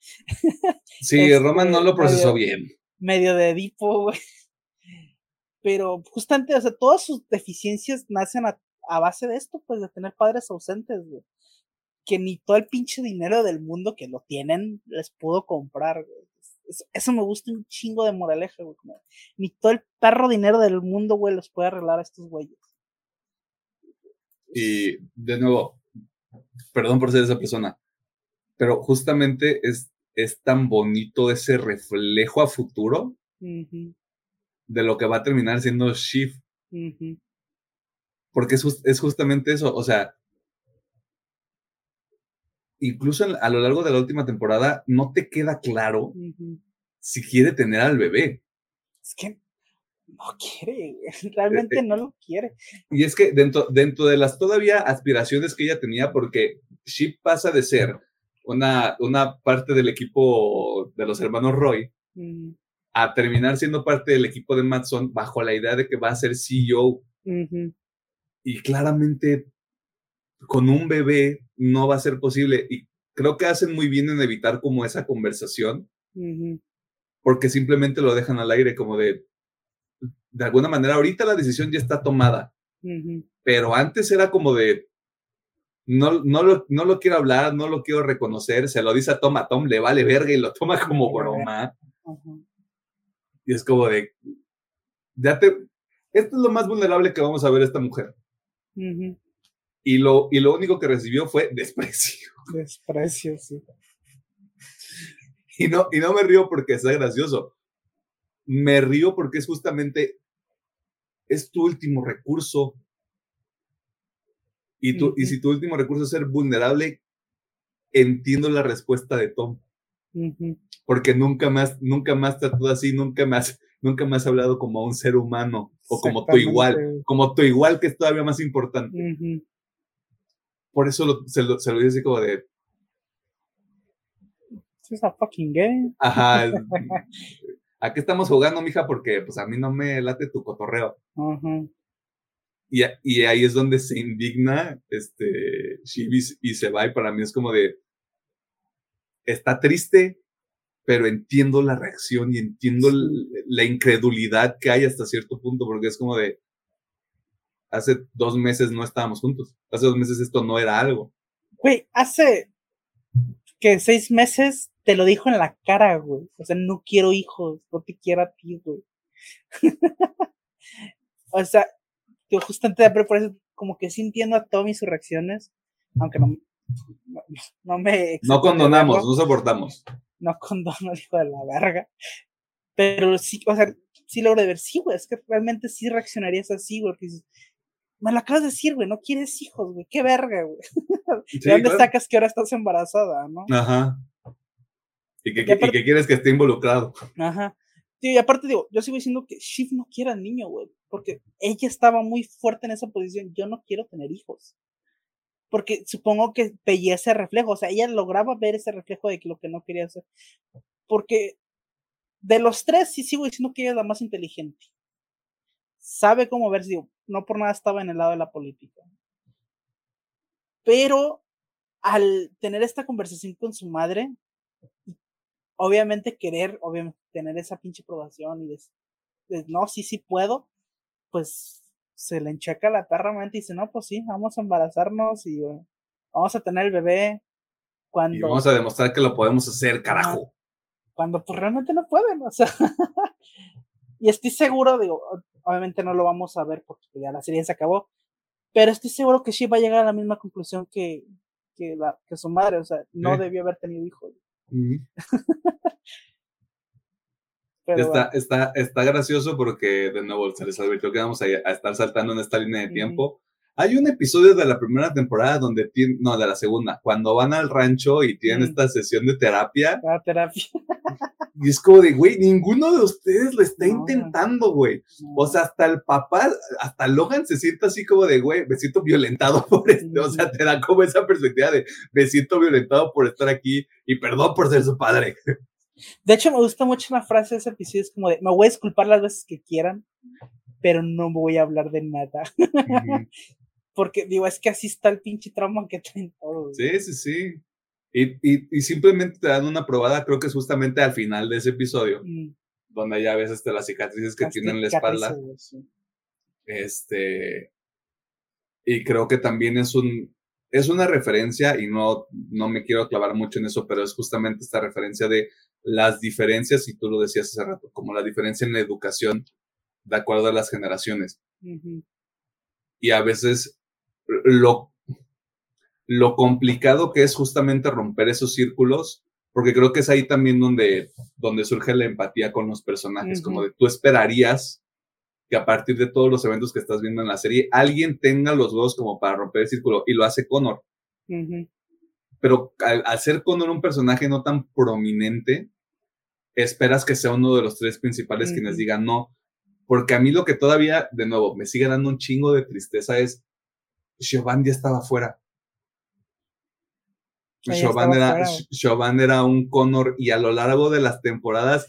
Sí, Roman no lo este, procesó bien.
Medio de Edipo, güey. Pero justamente, o sea, todas sus deficiencias nacen a, base de esto, pues de tener padres ausentes, güey. Que ni todo el pinche dinero del mundo que lo tienen les pudo comprar, güey. Eso, me gusta un chingo de moraleja, güey. Ni todo el perro dinero del mundo, güey, los puede arreglar a estos güeyes.
Y de nuevo, perdón por ser esa persona, pero justamente es es tan bonito ese reflejo a futuro de lo que va a terminar siendo Shift. Porque es, justamente eso, o sea, incluso a lo largo de la última temporada no te queda claro si quiere tener al bebé.
Es que no quiere, realmente eh, no lo quiere.
Y es que dentro, dentro de las todavía aspiraciones que ella tenía, porque Shift pasa de ser una, una parte del equipo de los hermanos Roy mm. a terminar siendo parte del equipo de Matson bajo la idea de que va a ser CEO. Y claramente con un bebé no va a ser posible. Y creo que hacen muy bien en evitar como esa conversación, porque simplemente lo dejan al aire como de, de alguna manera, ahorita la decisión ya está tomada, pero antes era como de, no, no, lo, no lo quiero hablar, no lo quiero reconocer, se lo dice a Tom, a Tom le vale verga y lo toma como broma. Y es como de, ya te, esto es lo más vulnerable que vamos a ver esta mujer. Y, lo, y lo único que recibió fue desprecio.
Desprecio, sí.
Y no, y no me río porque sea gracioso. Me río porque es justamente, es tu último recurso y, tú, y si tu último recurso es ser vulnerable, entiendo la respuesta de Tom. Porque nunca más, nunca más trató así, nunca más, nunca más hablado como un ser humano o como tu igual, como tu igual que es todavía más importante. Por eso se, lo, se lo dice como de.
Es a fucking game.
Ajá. ¿A qué estamos jugando, mija? Porque pues a mí no me late tu cotorreo. Ajá. Y, ahí es donde se indigna este Shibis y se va y para mí es como de, está triste, pero entiendo la reacción y entiendo la incredulidad que hay hasta cierto punto, porque es como de, hace dos meses no estábamos juntos, hace dos meses esto no era algo.
Güey, hace que seis meses te lo dijo en la cara, güey. O sea, no quiero hijos, no te quiero a ti, güey. o sea, que justamente por eso como que sí entiendo a Tommy sus reacciones, aunque no, no, me...
No condonamos, no soportamos.
No condono hijo de la verga. Pero sí, o sea, sí logro de ver, sí, güey, es que realmente sí reaccionarías así, güey, me lo acabas de decir, güey, no quieres hijos, güey, qué verga, güey. ¿De dónde sacas que ahora estás embarazada, no?
Ajá. Y que, y que quieres que esté involucrado.
Ajá y aparte digo, yo sigo diciendo que Shiv no quiere al niño, güey, porque ella estaba muy fuerte en esa posición. Yo no quiero tener hijos. Porque supongo que veía ese reflejo, o sea, ella lograba ver ese reflejo de que lo que no quería hacer. Porque de los tres, sí sigo diciendo que ella es la más inteligente. Sabe cómo verse, digo, no por nada estaba en el lado de la política. Pero al tener esta conversación con su madre, obviamente querer, obviamente tener esa pinche aprobación y de, no, sí, sí puedo, pues se le encheca la perra mente y dice, no, pues sí, vamos a embarazarnos y vamos a tener el bebé, Cuando,
Y vamos a demostrar que lo podemos hacer, carajo.
cuando pues realmente no pueden, o sea. y estoy seguro, digo, obviamente no lo vamos a ver porque ya la serie se acabó, pero estoy seguro que sí va a llegar a la misma conclusión que, que, la, que su madre, o sea, no debió haber tenido hijos.
Está,
bueno,
está, está gracioso porque, de nuevo, se les advirtió que vamos a, a estar saltando en esta línea de tiempo. Hay un episodio de la primera temporada donde tienen, no, de la segunda, cuando van al rancho y tienen
Mm.
esta sesión de terapia,
la terapia.
y es como de, güey, ninguno de ustedes lo está
No.
intentando, güey. O sea, hasta el papá, hasta Logan se siente así como de, güey, me siento violentado por esto. O sea, te da como esa perspectiva de, me siento violentado por estar aquí y perdón por ser su padre.
De hecho, me gusta mucho una frase de ese episodio, es como de, me voy a disculpar las veces que quieran, pero no voy a hablar de nada. Porque, digo, es que así está el pinche trauma que traen todos.
Sí, sí, sí. Y, y, y simplemente te dan una probada, creo que es justamente al final de ese episodio,
Mm,
donde ya ves este, las cicatrices que
las
tienen en la espalda.
sí.
Este, y creo que también es un, es una referencia, y no, no me quiero clavar mucho en eso, pero es justamente esta referencia de las diferencias, y tú lo decías hace rato, como la diferencia en la educación de acuerdo a las generaciones. Y a veces lo, lo complicado que es justamente romper esos círculos, porque creo que es ahí también donde, donde surge la empatía con los personajes, como de tú esperarías que a partir de todos los eventos que estás viendo en la serie, alguien tenga los dos como para romper el círculo, y lo hace Connor.
ujú,
Pero al, al ser Connor un personaje no tan prominente, esperas que sea uno de los tres principales quienes
Ujú.
digan no. Porque a mí lo que todavía, de nuevo, me sigue dando un chingo de tristeza es, Siobhan ya estaba fuera.
Estaba
era, un Connor y a lo largo de las temporadas,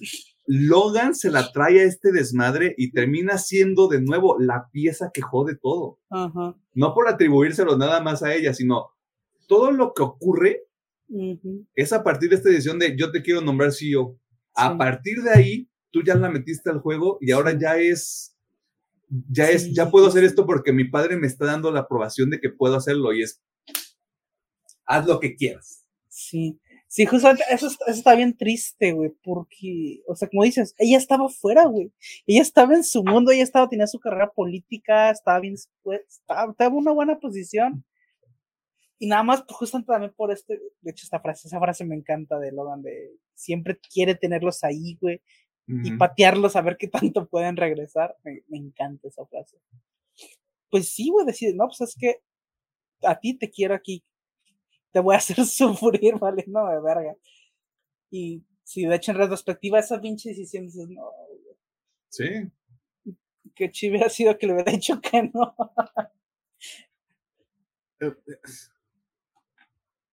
Logan se la trae a este desmadre y termina siendo de nuevo la pieza que jode todo.
Ajá,
No por atribuírselo nada más a ella, sino todo lo que ocurre es a partir de esta decisión de yo te quiero nombrar CEO. A partir de ahí, tú ya la metiste al juego y ahora ya es, ya es,
Sí,
ya puedo hacer esto porque mi padre me está dando la aprobación de que puedo hacerlo y es, haz lo que quieras.
Sí, sí, justamente eso, está- eso está bien triste, güey, porque, o sea, como dices, ella estaba fuera, güey. Ella estaba en su mundo, ella estaba, tenía su carrera política, estaba bien, estaba, estaba en una buena posición. Y nada más, pues, justamente también por este, de hecho, esta frase, esa frase me encanta de Logan, de siempre quiere tenerlos ahí, güey, y patearlos a ver qué tanto pueden regresar. Me, me encanta esa frase. Pues sí, güey, decir, no, pues es que a ti te quiero aquí. Te voy a hacer sufrir, vale, no, de verga. Y si de hecho en retrospectiva esa pinche decisión dices, no, güey,
Sí.
qué chido hubiera sido que le hubiera dicho que no.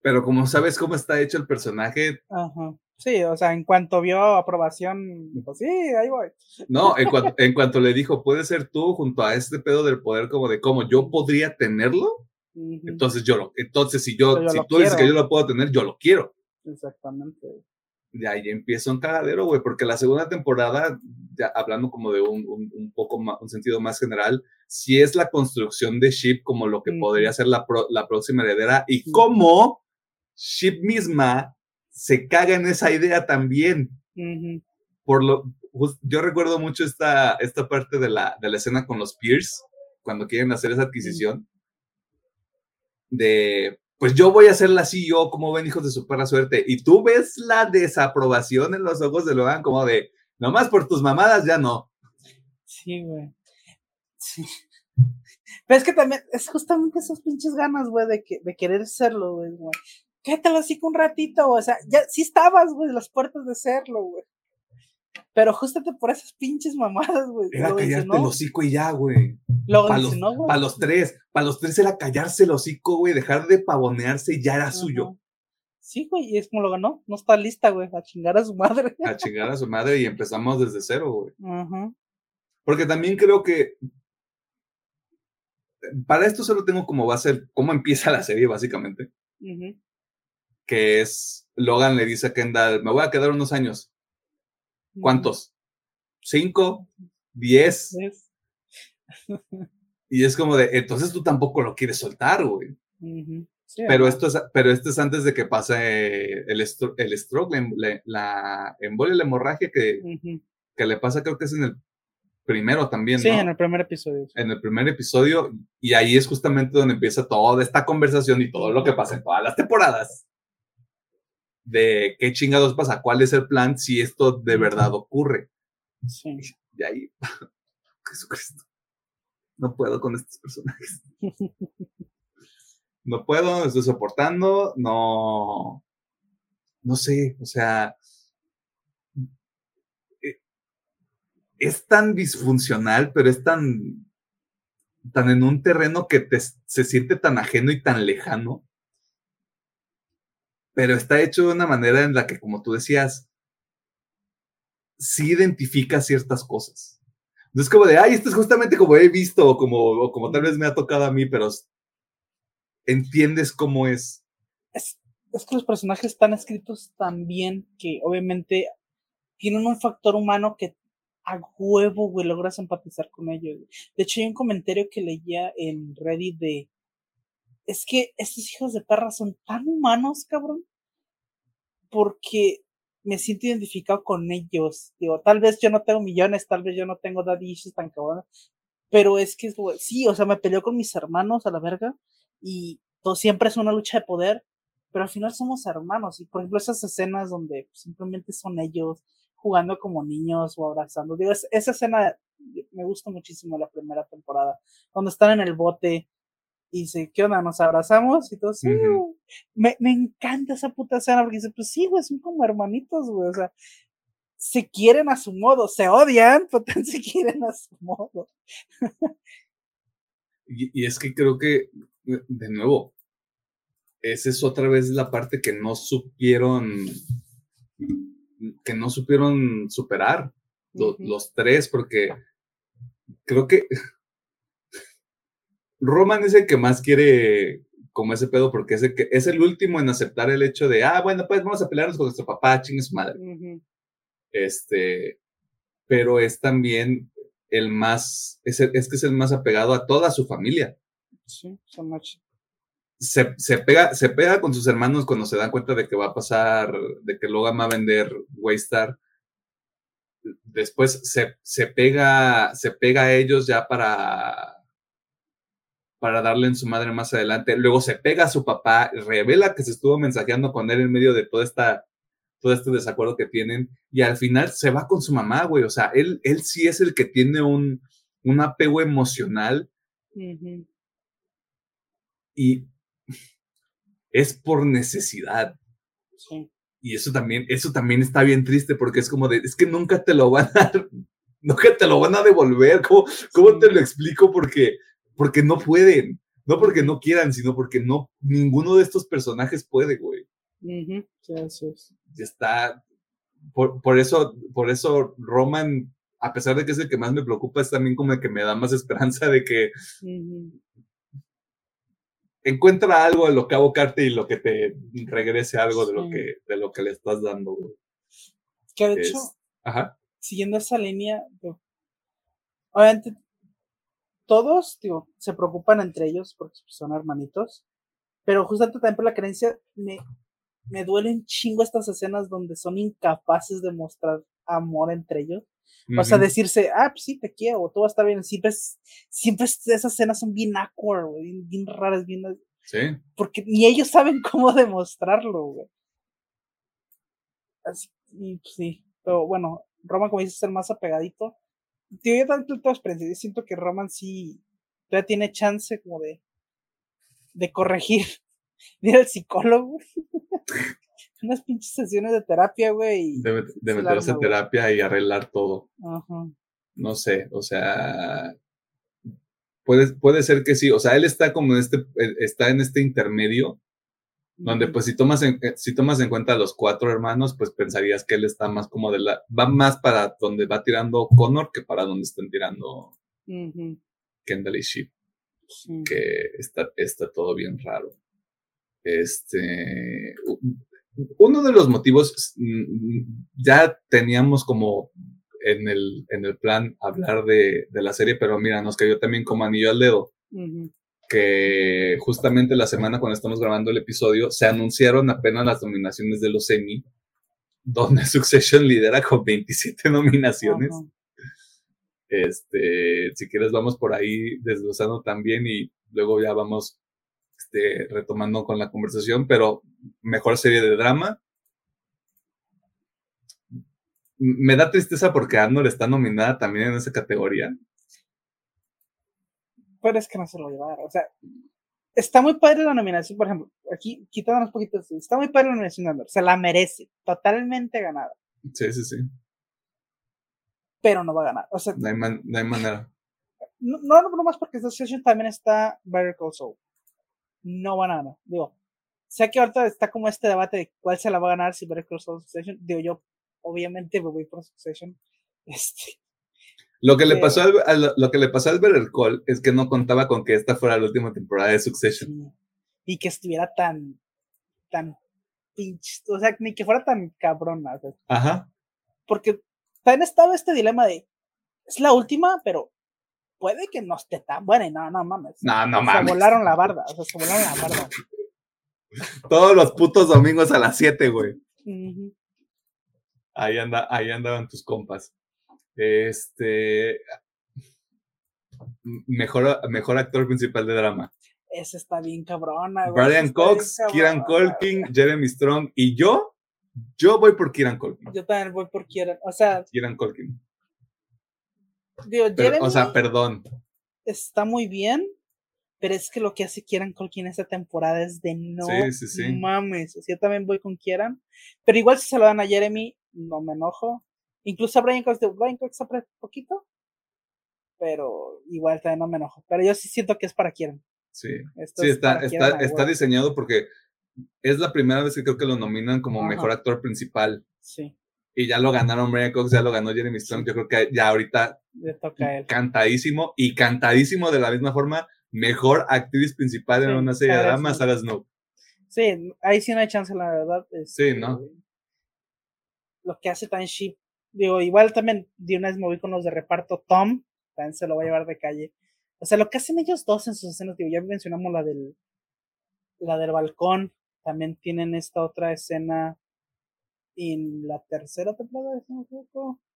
Pero como sabes cómo está hecho el personaje,
Ajá. Sí, o sea, en cuanto vio aprobación, dijo, sí, ahí voy.
no, en, cuanto, en cuanto le dijo, puede ser tú junto a este pedo del poder como de cómo yo podría tenerlo, entonces yo lo, entonces si yo,
Yo
si tú dices que yo lo puedo tener, yo lo quiero.
Exactamente.
de ahí empieza un cagadero, güey, porque la segunda temporada, ya hablando como de un, un, un poco más, un sentido más general, sí es la construcción de Ship como lo que podría ser la, pro- la próxima heredera y cómo Ship misma se caga en esa idea también. Por lo, yo recuerdo mucho esta, esta parte de la, de la escena con los Pierce, cuando quieren hacer esa adquisición, de, pues yo voy a ser la CEO, como ven hijos de su perra suerte, y tú ves la desaprobación en los ojos de Logan como de, nomás por tus mamadas ya no.
Sí, güey. Sí. Pero es que también es justamente esas pinches ganas, güey, de, que, de querer serlo, güey. Quédatelo así que un ratito, o sea, ya sí estabas, güey, las puertas de serlo, güey. Pero justamente por esas pinches mamadas, güey.
Era callarte
no,
el hocico y ya, güey. Para los,
no,
pa' los tres, para los tres era callarse el hocico, güey, dejar de pavonearse y ya era suyo.
Sí, güey, y es como lo ganó. No está lista, güey, a chingar a su madre.
A chingar a su madre y empezamos desde cero, güey.
Ajá.
Porque también creo que para esto solo tengo como base cómo empieza la serie, básicamente.
ujú,
Que es Logan le dice a Kendall, me voy a quedar unos años. ¿Cuántos? ¿Cinco? ¿Diez? Y es como de, entonces tú tampoco lo quieres soltar, güey. Pero, esto es, pero esto es antes de que pase el, el stroke, la, embolia, la hemorragia que, que le pasa, creo que es en el primero también.
Sí, en el primer episodio.
En el primer episodio, y ahí es justamente donde empieza toda esta conversación y todo lo que pasa en todas las temporadas. De qué chingados pasa, cuál es el plan si esto de verdad ocurre. Sí. Y ahí, Jesucristo, no puedo con estos personajes. no puedo, estoy soportando, no, no sé, o sea, es tan disfuncional, pero es tan, tan en un terreno que se siente tan ajeno y tan lejano. Pero está hecho de una manera en la que, como tú decías, sí identifica ciertas cosas. No es como de, ay, esto es justamente como he visto, o como, como tal vez me ha tocado a mí, pero entiendes cómo es.
es. Es que los personajes están escritos tan bien que obviamente tienen un factor humano que a huevo, güey, logras empatizar con ellos. De hecho, hay un comentario que leía en Reddit de, es que estos hijos de perra son tan humanos, cabrón, porque me siento identificado con ellos. Digo, tal vez yo no tengo millones, tal vez yo no tengo daddy issues tan cabrón, pero es que, sí, o sea, me peleó con mis hermanos a la verga y todo siempre es una lucha de poder, pero al final somos hermanos. Y por ejemplo, esas escenas donde simplemente son ellos jugando como niños o abrazando. Digo, esa escena me gusta muchísimo la primera temporada, cuando están en el bote y dice, ¿qué onda? ¿Nos abrazamos? Y todo, sí, me, me, encanta esa puta escena porque dice, pues sí, güey, son como hermanitos, güey, o sea, se quieren a su modo, se odian, pero se quieren a su modo.
y, y es que creo que, de nuevo, esa es otra vez la parte que no supieron que no supieron superar los tres, porque creo que Roman es el que más quiere como ese pedo, porque es el, que, es el último en aceptar el hecho de, ah, bueno, pues vamos a pelearnos con nuestro papá, chingue su madre. Este, pero es también el más, es, es que es el más apegado a toda su familia.
Sí, so much
se, se, pega, se pega con sus hermanos cuando se dan cuenta de que va a pasar, de que Logan va a vender Waystar. Después se, se, pega, se pega a ellos ya para, para darle en su madre más adelante. Luego se pega a su papá, revela que se estuvo mensajeando con él en medio de toda esta, todo este desacuerdo que tienen. Y al final se va con su mamá, güey. O sea, él, él sí es el que tiene un, un apego emocional. Y es por necesidad. Y eso también, eso también está bien triste porque es como de, es que nunca te lo van a, nunca te lo van a devolver. ¿Cómo, cómo te lo explico? Porque, porque no pueden. No porque no quieran, sino porque no, ninguno de estos personajes puede, güey. Ya está. Por, por, eso, por eso Roman, a pesar de que es el que más me preocupa, es también como el que me da más esperanza de que, encuentra algo en lo que abocarte y lo que te regrese algo de lo que, de lo que le estás dando,
Que de hecho, siguiendo esa línea, obviamente todos, digo, se preocupan entre ellos porque son hermanitos, pero justamente también por la creencia, me, me duelen chingo estas escenas donde son incapaces de mostrar amor entre ellos. O sea, decirse, ah, pues sí, te quiero, todo estar bien. Siempre, siempre esas escenas son bien awkward, güey, bien, raras, bien.
Sí.
Porque ni ellos saben cómo demostrarlo, güey. Así, pues sí. Pero bueno, Roman, como dices, es el más apegadito. Tío, yo tanto toda experiencia. Yo siento que Roman sí todavía tiene chance como de, de corregir. Ir al psicólogo unas pinches sesiones de terapia, güey.
De, meterse en terapia y arreglar todo. Ajá. No sé, o sea, puede, puede ser que sí, o sea, él está como en este, eh, está en este intermedio, donde pues si tomas en, eh, si tomas en cuenta a los cuatro hermanos, pues pensarías que él está más como de la, va más para donde va tirando Connor que para donde están tirando Kendall y Sheep. Que está, está todo bien raro. Este, uno de los motivos, mm, ya teníamos como en el, en el plan hablar de, de, la serie, pero mira, nos cayó también como anillo al dedo, que justamente la semana cuando estamos grabando el episodio se anunciaron apenas las nominaciones de los Emmy, donde Succession lidera con 27 nominaciones. Este, si quieres vamos por ahí desglosando también y luego ya vamos este, retomando con la conversación, pero mejor serie de drama. Me da tristeza porque Arnold está nominada también en esa categoría
pero es que no se lo llevaron. O sea, está muy padre la nominación, por ejemplo, aquí quitándonos un poquito, está muy padre la nominación de se la merece, totalmente ganada.
Sí, sí, sí.
Pero no va a ganar. O sea,
no hay, no hay manera.
No, no, no, más porque Association también está Better Call Saul. No va a ganar. Digo, sé que ahorita está como este debate de cuál se la va a ganar si Better Call Saul Succession. Digo, yo obviamente me voy por Succession. Este,
lo que, le pasó al, lo que le pasó al Better Call es que no contaba con que esta fuera la última temporada de Succession.
Y que estuviera tan, tan pinch, o sea, ni que fuera tan cabrona.
Ajá.
Porque también estaba este dilema de, es la última, pero puede que no esté tan buena y no, no mames.
No, no mames.
Se volaron la barda, o sea, se volaron la barda.
Todos los putos domingos a las 7, güey. Ahí, anda, ahí andaban tus compas. Este. Mejor, mejor actor principal de drama.
Ese está bien cabrona.
Brian Cox, Kieran Culkin, Jeremy Strong y yo. Yo voy por Kieran Culkin.
Yo también voy por Kieran. O sea.
Kieran Culkin.
Digo, Jeremy
o sea, perdón.
Está muy bien, pero es que lo que hace Kieran Culkin esta temporada es de no mames. O sea, yo también voy con Kieran. Pero igual si se lo dan a Jeremy, no me enojo. Incluso a Brian Cox, de Brian Cox un poquito, pero igual también no me enojo. Pero yo sí siento que es para quien.
Sí, sí está, está, está diseñado porque es la primera vez que creo que lo nominan como mejor actor principal.
Sí.
Y ya lo ganaron Brian Cox, ya lo ganó Jeremy Strong. Yo creo que ya ahorita
Le toca a él.
cantadísimo y cantadísimo de la misma forma, mejor actriz principal en una serie de dramas, Sarah Snow.
Sí, ahí sí no hay chance, la verdad.
sí, ¿no?
Lo que hace Tan Ship Digo, igual también de una vez voy con los de reparto. Tom también se lo va a llevar de calle. O sea, lo que hacen ellos dos en sus escenas, digo, ya mencionamos la del, la del balcón. También tienen esta otra escena en la tercera temporada,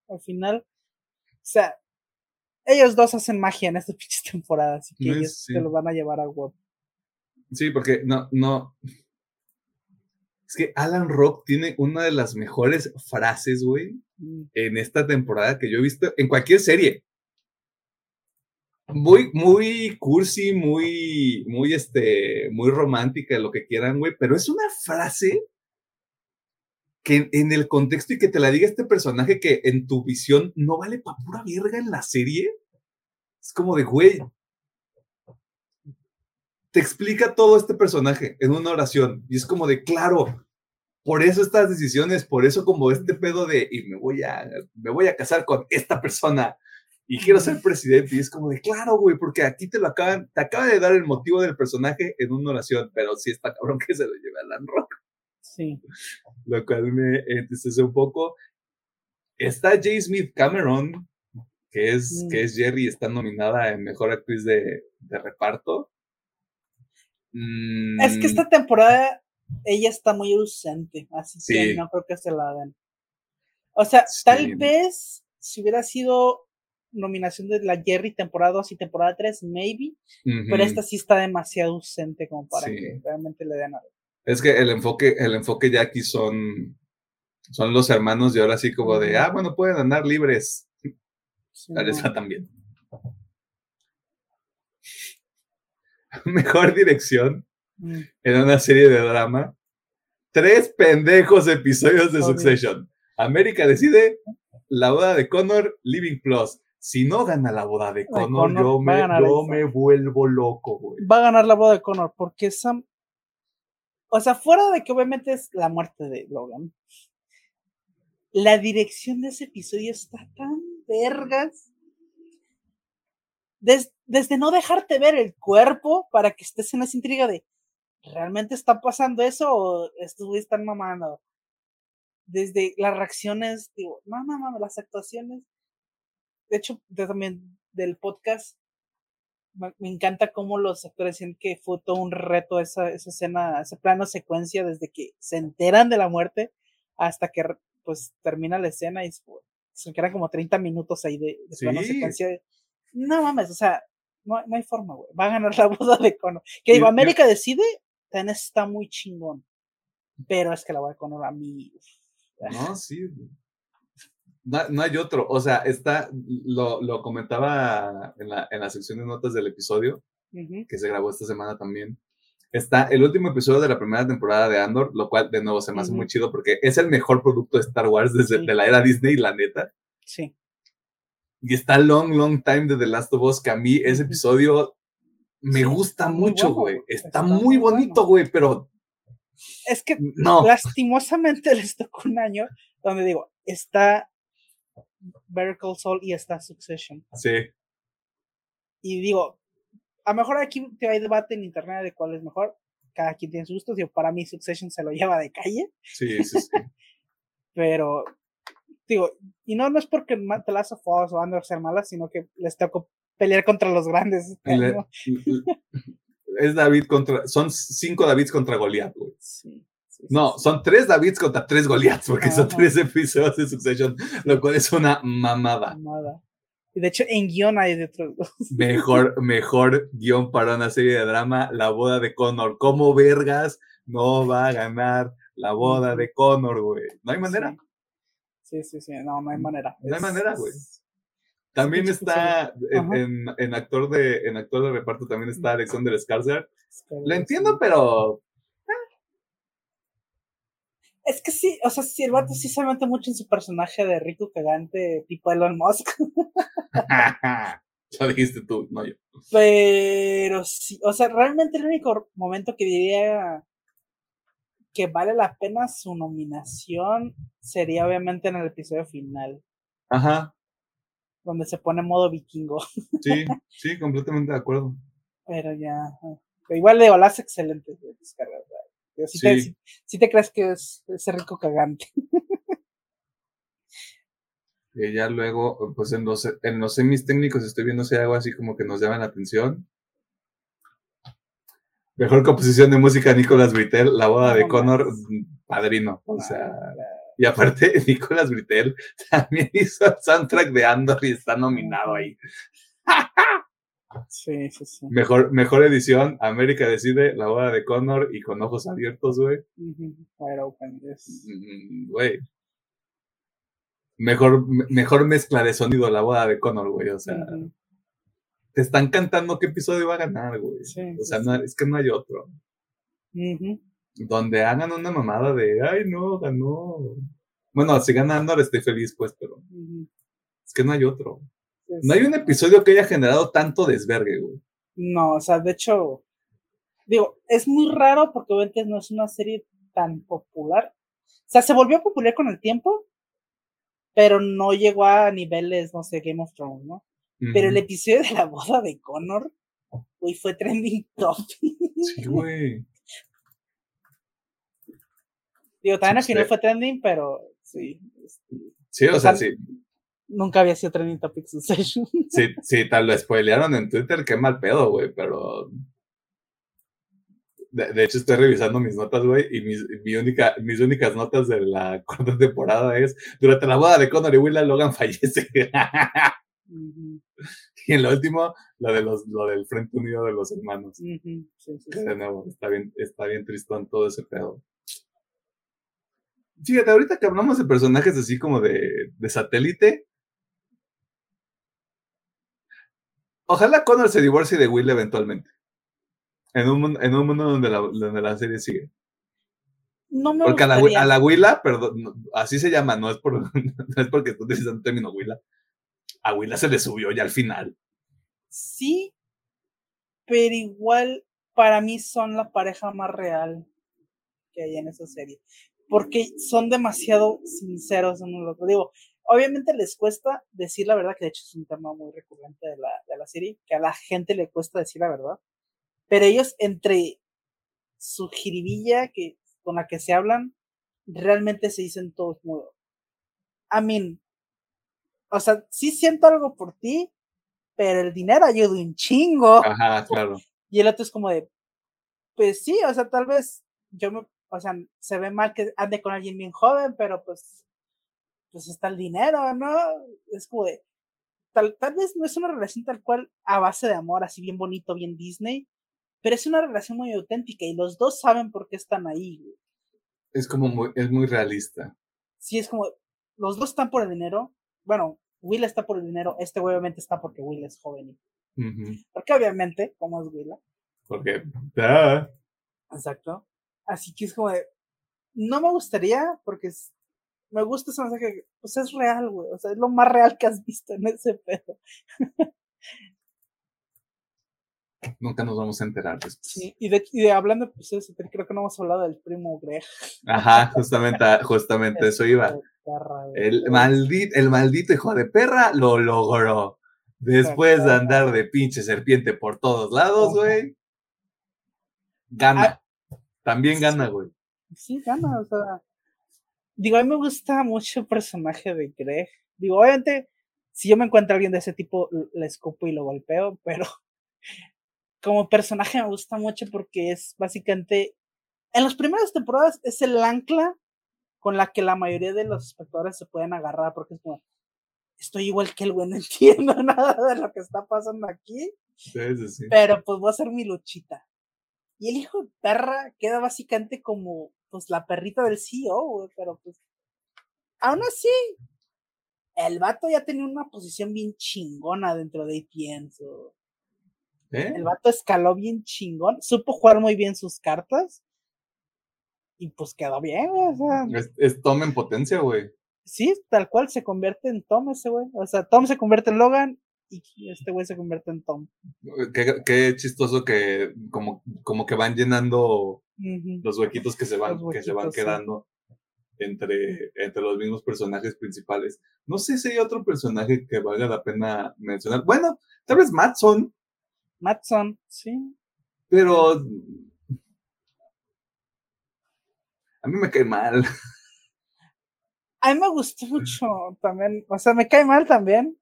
al final. O sea, ellos dos hacen magia en esta pinche temporada, así que ellos se lo van a llevar a web.
Sí, porque no, no, es que Alan Rock tiene una de las mejores frases, güey, mm. en esta temporada que yo he visto en cualquier serie. Muy, muy cursi, muy, muy, este, muy romántica, lo que quieran, güey, pero es una frase que en el contexto y que te la diga este personaje que en tu visión no vale pa' pura verga en la serie. Es como de, güey, te explica todo este personaje en una oración. Y es como de, claro, por eso estas decisiones, por eso como este pedo de, y me voy a, me voy a casar con esta persona y quiero ser presidente. Y es como de, claro, güey, porque aquí te lo acaban, te acaba de dar el motivo del personaje en una oración, pero sí está cabrón que se lo lleve a Lan Rock.
Sí.
Lo cual me entristece un poco. Está J. Smith Cameron, que es, mm. que es Jerry, está nominada en Mejor Actriz de, de Reparto.
Es que mm. esta temporada ella está muy ausente, así que no creo que se la den. O sea, tal vez si hubiera sido nominación de la Jerry temporada 2 y temporada 3, maybe, pero esta sí está demasiado ausente como para que realmente le den algo.
Es que el enfoque, el enfoque ya aquí son, son los hermanos y ahora sí como de, ah, bueno, pueden andar libres. Sí, también. Mejor dirección mm. en una serie de drama. Tres pendejos episodios de Succession. América decide la boda de Connor, Living Plus. Si no gana la boda de Connor, yo, me, yo me, vuelvo loco, güey.
Va a ganar la boda de Connor porque Sam. O sea, fuera de que obviamente es la muerte de Logan. La dirección de ese episodio está tan vergas desde no dejarte ver el cuerpo para que estés en esa intriga de, ¿realmente está pasando eso o estos güeyes están mamando? Desde las reacciones, digo, no, no, no, las actuaciones. De hecho, también del podcast, me, encanta cómo los actores dicen que fue todo un reto esa, esa escena, ese plano secuencia desde que se enteran de la muerte hasta que pues termina la escena y se quedan como 30 minutos ahí de, plano secuencia. No mames, o sea, no, no hay forma, güey. Va a ganar la boda de Conor. Que digo, América decide, ten está muy chingón. Pero es que la boda de Conor a mí.
No, sí. No, hay otro. O sea, está, lo, lo comentaba en la, en la, sección de notas del episodio, que se grabó esta semana también. Está el último episodio de la primera temporada de Andor, lo cual de nuevo se me hace muy chido porque es el mejor producto de Star Wars desde de la era Disney, la neta.
Sí.
Y está Long, Long Time de The Last of Us, que a mí ese episodio me gusta mucho, güey. Está, muy bonito, güey, pero...
Es que no. lastimosamente les tocó un año donde digo, está Better Call Saul y está Succession.
Sí.
Y digo, a lo mejor aquí hay debate en internet de cuál es mejor. Cada quien tiene sus gustos. Digo, para mí Succession se lo lleva de calle.
Sí, sí, sí.
Pero, digo, y no, no es porque The Last of Us o Andor ser malas, sino que les tocó pelear contra los grandes.
es David contra, son cinco Davids contra Goliath, güey. Sí. No, son tres Davids contra tres Goliaths, porque son tres episodios de Succession, lo cual es una mamada.
Y de hecho, en guion hay de otros dos.
Mejor, mejor guion para una serie de drama, La boda de Connor. ¿Cómo vergas no va a ganar la boda de Connor, güey? ¿No hay manera?
Sí, sí, sí, no, no hay manera.
No hay manera, güey. También está en, en, actor de en actor de reparto también está Alexander Skarsgård. Lo entiendo, pero
es que sí, o sea, sí, el vato sí se mete mucho en su personaje de rico cagante tipo Elon Musk.
Lo dijiste tú, no yo.
Pero sí, o sea, realmente el único momento que diría que vale la pena su nominación sería obviamente en el episodio final.
Ajá.
Donde se pone modo vikingo.
Sí, sí, completamente de acuerdo.
Pero ya. igual de olas excelente descarga, si, te, crees que es ese rico cagante.
Y ya luego, pues en los, en los semis técnicos estoy viendo si hay algo así como que nos llaman la atención. Mejor composición de música, Nicolás Britel, La boda de Connor, padrino. O sea, y aparte, Nicolás Britel también hizo el soundtrack de Andor y está nominado ahí.
Sí, sí, sí.
Mejor, mejor edición, América decide, la boda de Connor y con ojos abiertos, güey. Güey. Mejor, mejor mezcla de sonido la boda de Connor, güey. O sea, te están cantando qué episodio va a ganar, güey. o sea, no, es que no hay otro. Donde hagan una mamada de, ay, no, ganó. Bueno, si gana Andor estoy feliz, pues, pero es que no hay otro. No hay un episodio que haya generado tanto desvergue, güey.
No, o sea, de hecho, digo, es muy raro porque obviamente no es una serie tan popular. O sea, se volvió popular con el tiempo, pero no llegó a niveles, no sé, Game of Thrones, ¿no? Pero el episodio de la boda de Connor, güey, fue trending top.
Sí, güey.
Digo, también al final fue trending, pero sí.
Este, sí, o, sea, sí
nunca había sido trending topic Succession.
Sí, sí, tal lo spoilearon en Twitter, qué mal pedo, güey, pero. De, hecho, estoy revisando mis notas, güey, y mis, mi única, mis únicas notas de la cuarta temporada es: durante la boda de Connor y Willa, Logan fallece. Y en lo último, lo, de los, lo del Frente Unido de los Hermanos. de nuevo, está bien, está bien tristón todo ese pedo. Fíjate, ahorita que hablamos de personajes así como de, de satélite, Ojalá Connor se divorcie de Will eventualmente. En un, en un mundo donde la, donde la serie sigue.
No me
Porque a la, a la Willa, perdón, así se llama, no es, por, no es porque tú utilizando el término Willa. A Willa se le subió ya al final.
Sí, pero igual para mí son la pareja más real que hay en esa serie. Porque son demasiado sinceros en lo que Digo, Obviamente les cuesta decir la verdad, que de hecho es un tema muy recurrente de la, de la serie, que a la gente le cuesta decir la verdad. Pero ellos, entre su jiribilla que, con la que se hablan, realmente se dicen todos modo. I mean, o sea, sí siento algo por ti, pero el dinero ayuda un chingo.
Ajá, claro.
Y el otro es como de, pues sí, o sea, tal vez yo me, o sea, se ve mal que ande con alguien bien joven, pero pues, pues está el dinero, ¿no? Es como de, tal, tal vez no es una relación tal cual a base de amor, así bien bonito, bien Disney, pero es una relación muy auténtica y los dos saben por qué están ahí. Güey.
Es como muy, es muy realista.
Sí, es como, los dos están por el dinero. Bueno, Will está por el dinero, este obviamente está porque Will es joven. Porque obviamente, como es Will.
Porque,
Exacto. Así que es como de, no me gustaría, porque es, me gusta ese mensaje, pues es real, güey, o sea, es lo más real que has visto en ese pedo.
Nunca nos vamos a enterar después.
Sí, y de, y de hablando pues eso, creo que no hemos hablado del primo Greg.
Ajá, justamente, justamente eso iba. El maldito, el maldito hijo de perra lo logró. Después de andar de pinche serpiente por todos lados, güey. Gana. Ah, También gana, güey.
Sí, gana, o sea. Digo, a mí me gusta mucho el personaje de Greg. Digo, obviamente, si yo me encuentro a alguien de ese tipo, le escupo y lo golpeo, pero como personaje me gusta mucho porque es básicamente, en las primeras temporadas es el ancla con la que la mayoría de los espectadores se pueden agarrar, porque es como, estoy igual que el güey, no entiendo nada de lo que está pasando aquí,
sí, sí, sí.
pero pues voy a hacer mi luchita. Y el hijo de perra queda básicamente como, pues, la perrita del CEO, güey, pero pues, aún así, el vato ya tenía una posición bien chingona dentro de ATN. ¿Eh? El vato escaló bien chingón, supo jugar muy bien sus cartas y pues quedó bien, O sea,
es, Tom en potencia, güey.
Sí, tal cual se convierte en Tom ese güey. O sea, Tom se convierte en Logan y este güey se convierte en Tom.
Qué, chistoso que como, como que van llenando los huequitos que se van, que se van quedando entre, entre los mismos personajes principales. No sé si hay otro personaje que valga la pena mencionar. Bueno, tal vez Matson.
Matson, sí.
Pero a mí me cae mal.
A mí me gustó mucho también, o sea, me cae mal también,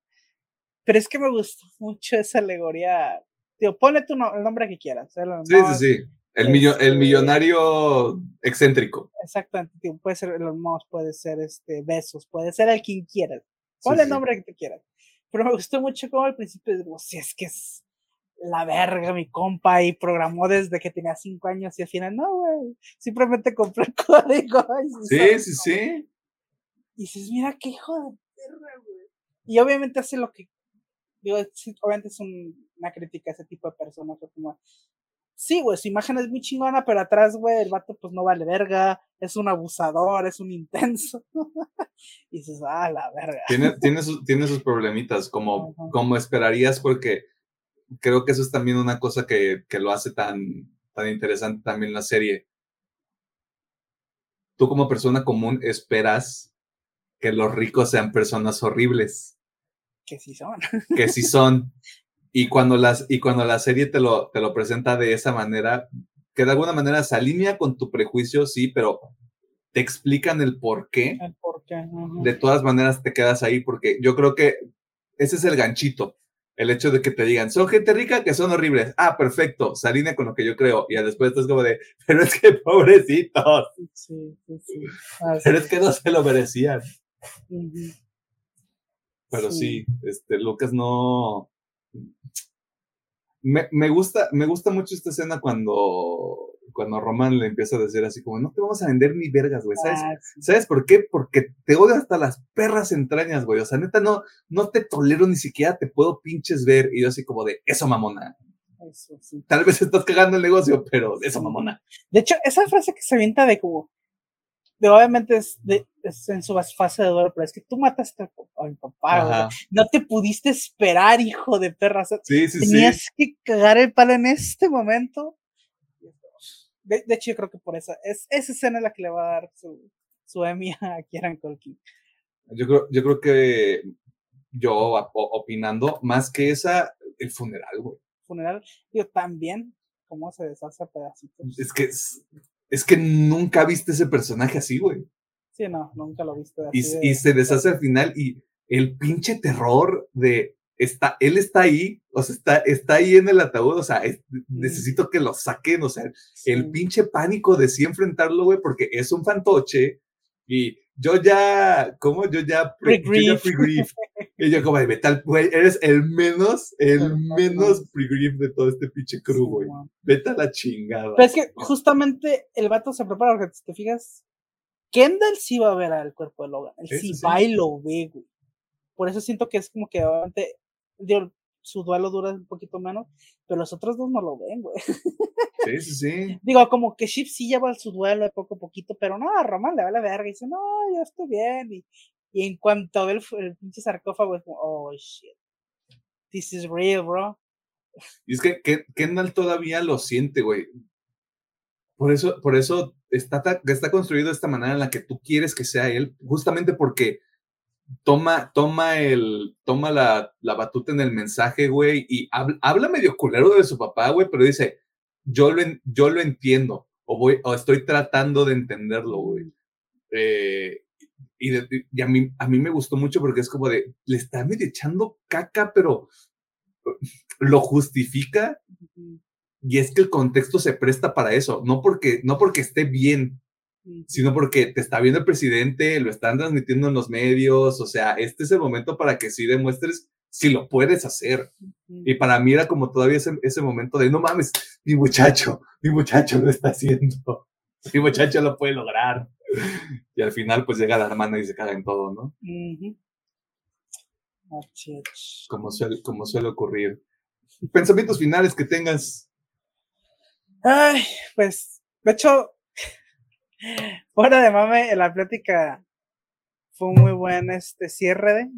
pero es que me gustó mucho esa alegoría. Tío, ponle tu el nombre que quieras.
sí, sí, sí. El, el este millonario excéntrico.
Exactamente, tío. Puede ser los Musk, puede ser este Besos, puede ser el quien quieras. Ponle el nombre que te quieras. Pero me gustó mucho como al principio digo, si es que es la verga, mi compa, y programó desde que tenía cinco años y al final, no, güey, simplemente compré el código.
sí, sí, sí.
Y dices, mira, qué hijo de perra, güey. Y obviamente hace lo que, digo, obviamente es una crítica a ese tipo de personas, como, sí, güey, su imagen es muy chingona, pero atrás, güey, el vato pues no vale verga, es un abusador, es un intenso. y dices, ah, la verga.
Tiene, tiene, sus, tiene sus problemitas, como, como esperarías, porque creo que eso es también una cosa que, que lo hace tan, tan interesante también la serie. Tú como persona común esperas que los ricos sean personas horribles.
Que sí son.
Que sí son. Y cuando, las, y cuando la serie te lo, te lo presenta de esa manera, que de alguna manera se alinea con tu prejuicio, sí, pero te explican el por qué.
El por qué.
De todas maneras te quedas ahí porque yo creo que ese es el ganchito el hecho de que te digan, son gente rica que son horribles. Ah, perfecto, se alinea con lo que yo creo. Y después estás como de, pero es que pobrecitos.
Sí, sí, sí.
pero es que no se lo merecían. Pero sí. este, Lucas no. Me, me, gusta, me gusta mucho esta escena cuando cuando Roman le empieza a decir así como, no te vamos a vender ni vergas, güey, ¿sabes? Ah, ¿Sabes por qué? Porque te odio hasta las perras entrañas, güey, o sea, neta, no, no te tolero ni siquiera te puedo pinches ver, y yo así como de, eso mamona.
Eso, sí.
Tal vez estás cagando el negocio, pero eso mamona.
De hecho, esa frase que se avienta de como, de, obviamente es, de, es, en su fase de dolor, pero es que tú mataste a mi papá, no te pudiste esperar, hijo de perra.
sí, sí,
tenías que cagar el palo en este momento de, hecho, yo creo que por esa, es esa escena la que le va a dar su, su Emmy a Kieran Culkin.
Yo creo, yo creo que yo opinando, más que esa, el funeral, güey.
Funeral, yo también, cómo se deshace a pedacitos.
Es que, es, que nunca viste ese personaje así, güey.
Sí, no, nunca lo viste
así. Y, y se deshace al final y el pinche terror de está, él está ahí, o sea, está, está ahí en el ataúd, o sea, necesito que lo saquen, o sea, el pinche pánico de sí enfrentarlo, güey, porque es un fantoche y yo ya, ¿cómo? Yo ya
pre grief.
Y yo como, vete al, güey, eres el menos, el menos pre-grief de todo este pinche crew, güey. Vete a la chingada.
Pero es que justamente el vato se prepara, porque si te fijas, Kendall sí va a ver al cuerpo de Logan. Él sí, va y lo ve, güey. Por eso siento que es como que obviamente, su duelo dura un poquito menos, pero los otros dos no lo ven, güey.
Sí, sí, sí.
Digo, como que Shiv sí lleva su duelo de poco a poquito, pero no, a Roman le va la verga y dice, no, yo estoy bien. Y, y en cuanto ve el, el, pinche sarcófago, es como, oh shit, this is real, bro.
Y es que, Kendall todavía lo siente, güey. Por eso, por eso está, está construido de esta manera en la que tú quieres que sea él, justamente porque toma, toma, el, toma la, la batuta en el mensaje, güey, y habla, medio culero de su papá, güey, pero dice, yo lo, yo lo entiendo, o, voy, o estoy tratando de entenderlo, güey. Eh, y, a, mí, a mí me gustó mucho porque es como de, le está medio echando caca, pero lo justifica. Y es que el contexto se presta para eso, no porque, no porque esté bien, sino porque te está viendo el presidente, lo están transmitiendo en los medios, o sea, este es el momento para que sí demuestres si lo puedes hacer. Y para mí era como todavía ese, ese momento de, no mames, mi muchacho, mi muchacho lo está haciendo, mi muchacho lo puede lograr. Y al final pues llega la hermana y se caga en todo, ¿no? Como suele, como suele ocurrir. Pensamientos finales que tengas.
Ay, pues, de hecho, Fuera de mame, la plática fue un muy buen este cierre de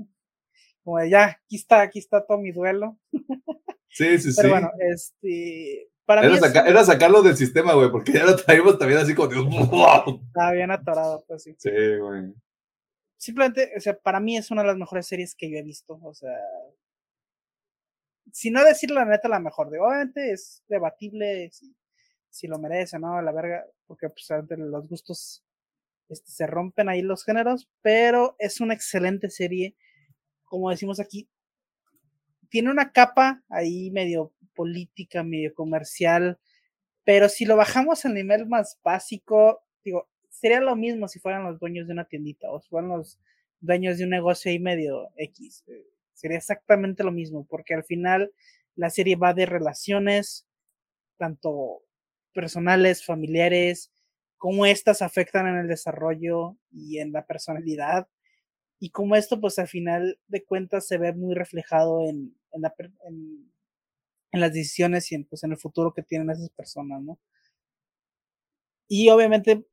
como de ya, aquí está, aquí está todo mi duelo.
Sí, sí,
Pero
sí.
bueno, este para
era,
mí
era sacarlo del sistema, güey, porque ya lo traímos también así como
Estaba bien atorado, pues sí.
Sí, güey.
Simplemente, o sea, para mí es una de las mejores series que yo he visto, o sea, si no decir la neta la mejor, de obviamente es debatible si lo merece, ¿no? La verga, porque pues los gustos este, se rompen ahí los géneros, pero es una excelente serie, como decimos aquí. Tiene una capa ahí medio política, medio comercial, pero si lo bajamos al nivel más básico, digo, sería lo mismo si fueran los dueños de una tiendita o si fueran los dueños de un negocio ahí medio X. Eh, sería exactamente lo mismo, porque al final la serie va de relaciones, tanto personales, familiares, cómo estas afectan en el desarrollo y en la personalidad, y cómo esto, pues al final de cuentas, se ve muy reflejado en, en, la, en, en las decisiones y en, pues, en el futuro que tienen esas personas, ¿no? Y obviamente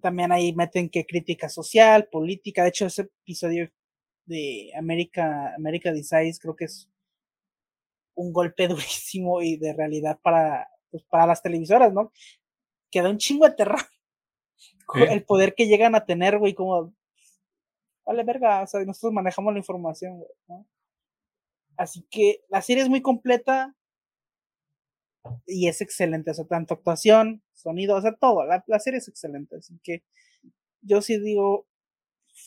también ahí meten que crítica social, política, de hecho ese episodio de América, América Decides creo que es un golpe durísimo y de realidad para pues para las televisoras, ¿no? Que da un chingo de terror. El poder que llegan a tener, güey, como, vale verga, o sea, nosotros manejamos la información, güey, ¿no? Así que la serie es muy completa y es excelente, o sea, tanto actuación, sonido, o sea, todo, la, la serie es excelente, así que yo sí digo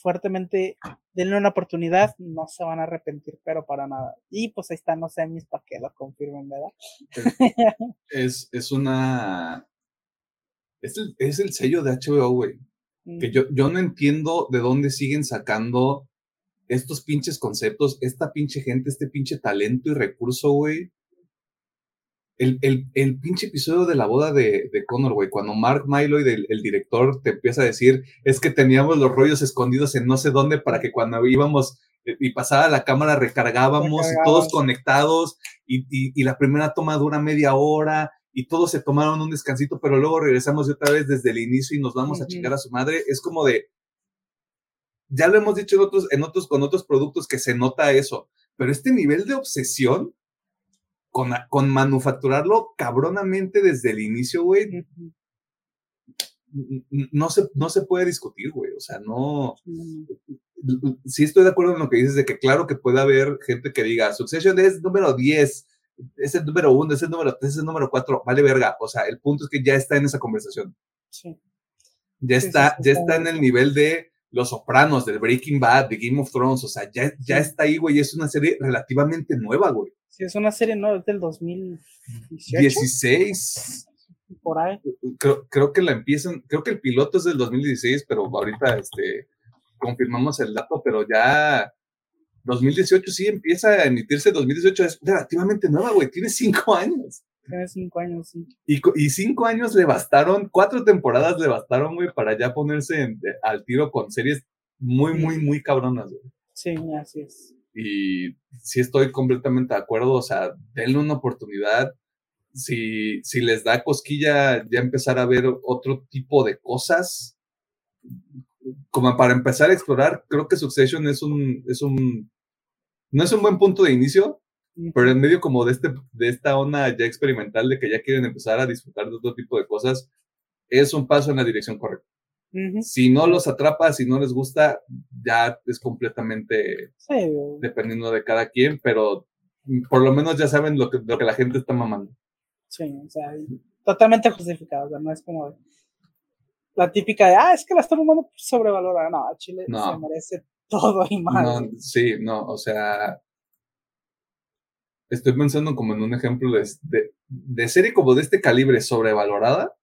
fuertemente, denle una oportunidad, no se van a arrepentir, pero para nada. Y pues ahí están los semis para que lo confirmen, ¿verdad?
Es, es una. Es el, es el sello de HBO, güey. Que yo, yo no entiendo de dónde siguen sacando estos pinches conceptos, esta pinche gente, este pinche talento y recurso, güey, el, el, el, pinche episodio de la boda de, de Connor, güey, cuando Mark Milo el, el, director, te empieza a decir, es que teníamos los rollos escondidos en no sé dónde para que cuando íbamos eh, y pasaba la cámara recargábamos y todos conectados y, y, y, la primera toma dura media hora y todos se tomaron un descansito, pero luego regresamos otra vez desde el inicio y nos vamos uh -huh. a chingar a su madre. Es como de, ya lo hemos dicho en otros, en otros, con otros productos que se nota eso, pero este nivel de obsesión con, con manufacturarlo cabronamente desde el inicio, güey, no se, no se puede discutir, güey. O sea, no. Sí estoy de acuerdo en lo que dices, de que claro que puede haber gente que diga, Succession es número 10, es el número 1, es el número 3, es el número 4, vale verga. O sea, el punto es que ya está en esa conversación.
Sí.
Ya está, sí, sí, ya está en el nivel de Los Sopranos, del Breaking Bad, de Game of Thrones, o sea, ya, ya está ahí, güey, es una serie relativamente nueva, güey.
Sí, es una serie nueva, es del 2018.
16.
Por ahí.
Creo, creo que la empiezan, creo que el piloto es del 2016, pero ahorita este, confirmamos el dato, pero ya 2018 sí empieza a emitirse, 2018 es relativamente nueva, güey, tiene cinco años.
Tiene cinco años, sí.
Y, y, cinco años le bastaron, cuatro temporadas le bastaron, güey, para ya ponerse en, al tiro con series muy, muy, muy cabronas, güey.
Sí, así es.
Y sí estoy completamente de acuerdo, o sea, denle una oportunidad. Si, si les da cosquilla ya empezar a ver otro tipo de cosas, como para empezar a explorar, creo que Succession es un, es un, no es un buen punto de inicio, pero en medio como de, este, de esta onda ya experimental de que ya quieren empezar a disfrutar de otro tipo de cosas, es un paso en la dirección correcta. Si no los atrapa, si no les gusta, ya es completamente dependiendo de cada quien, pero por lo menos ya saben lo que, lo que la gente está mamando.
Sí, o sea, totalmente justificado, no es como la típica de, ah, es que la está mamando sobrevalorada. No, Chile se merece todo y más.
No, sí, no, o sea, estoy pensando como en un ejemplo de, de, serie como de este calibre sobrevalorada.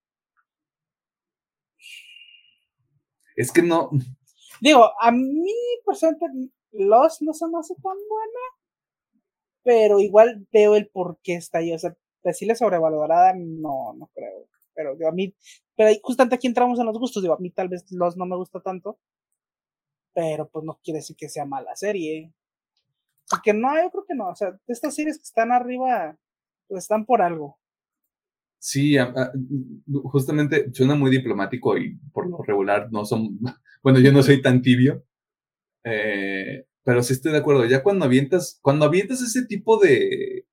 Es que no.
Digo, a mí personalmente Lost no se me hace tan buena, pero igual veo el por qué está ahí. O sea, decirle sobrevalorada, no, no creo. Pero digo, a mí, pero justamente aquí entramos en los gustos. Digo, a mí tal vez Lost no me gusta tanto, pero pues no quiere decir que sea mala serie. Porque no, yo creo que no. O sea, estas series que están arriba, pues están por algo.
Sí, justamente suena muy diplomático y por lo regular no son. Bueno, yo no soy tan tibio. Eh, pero sí estoy de acuerdo. Ya cuando avientas, cuando avientas ese tipo de,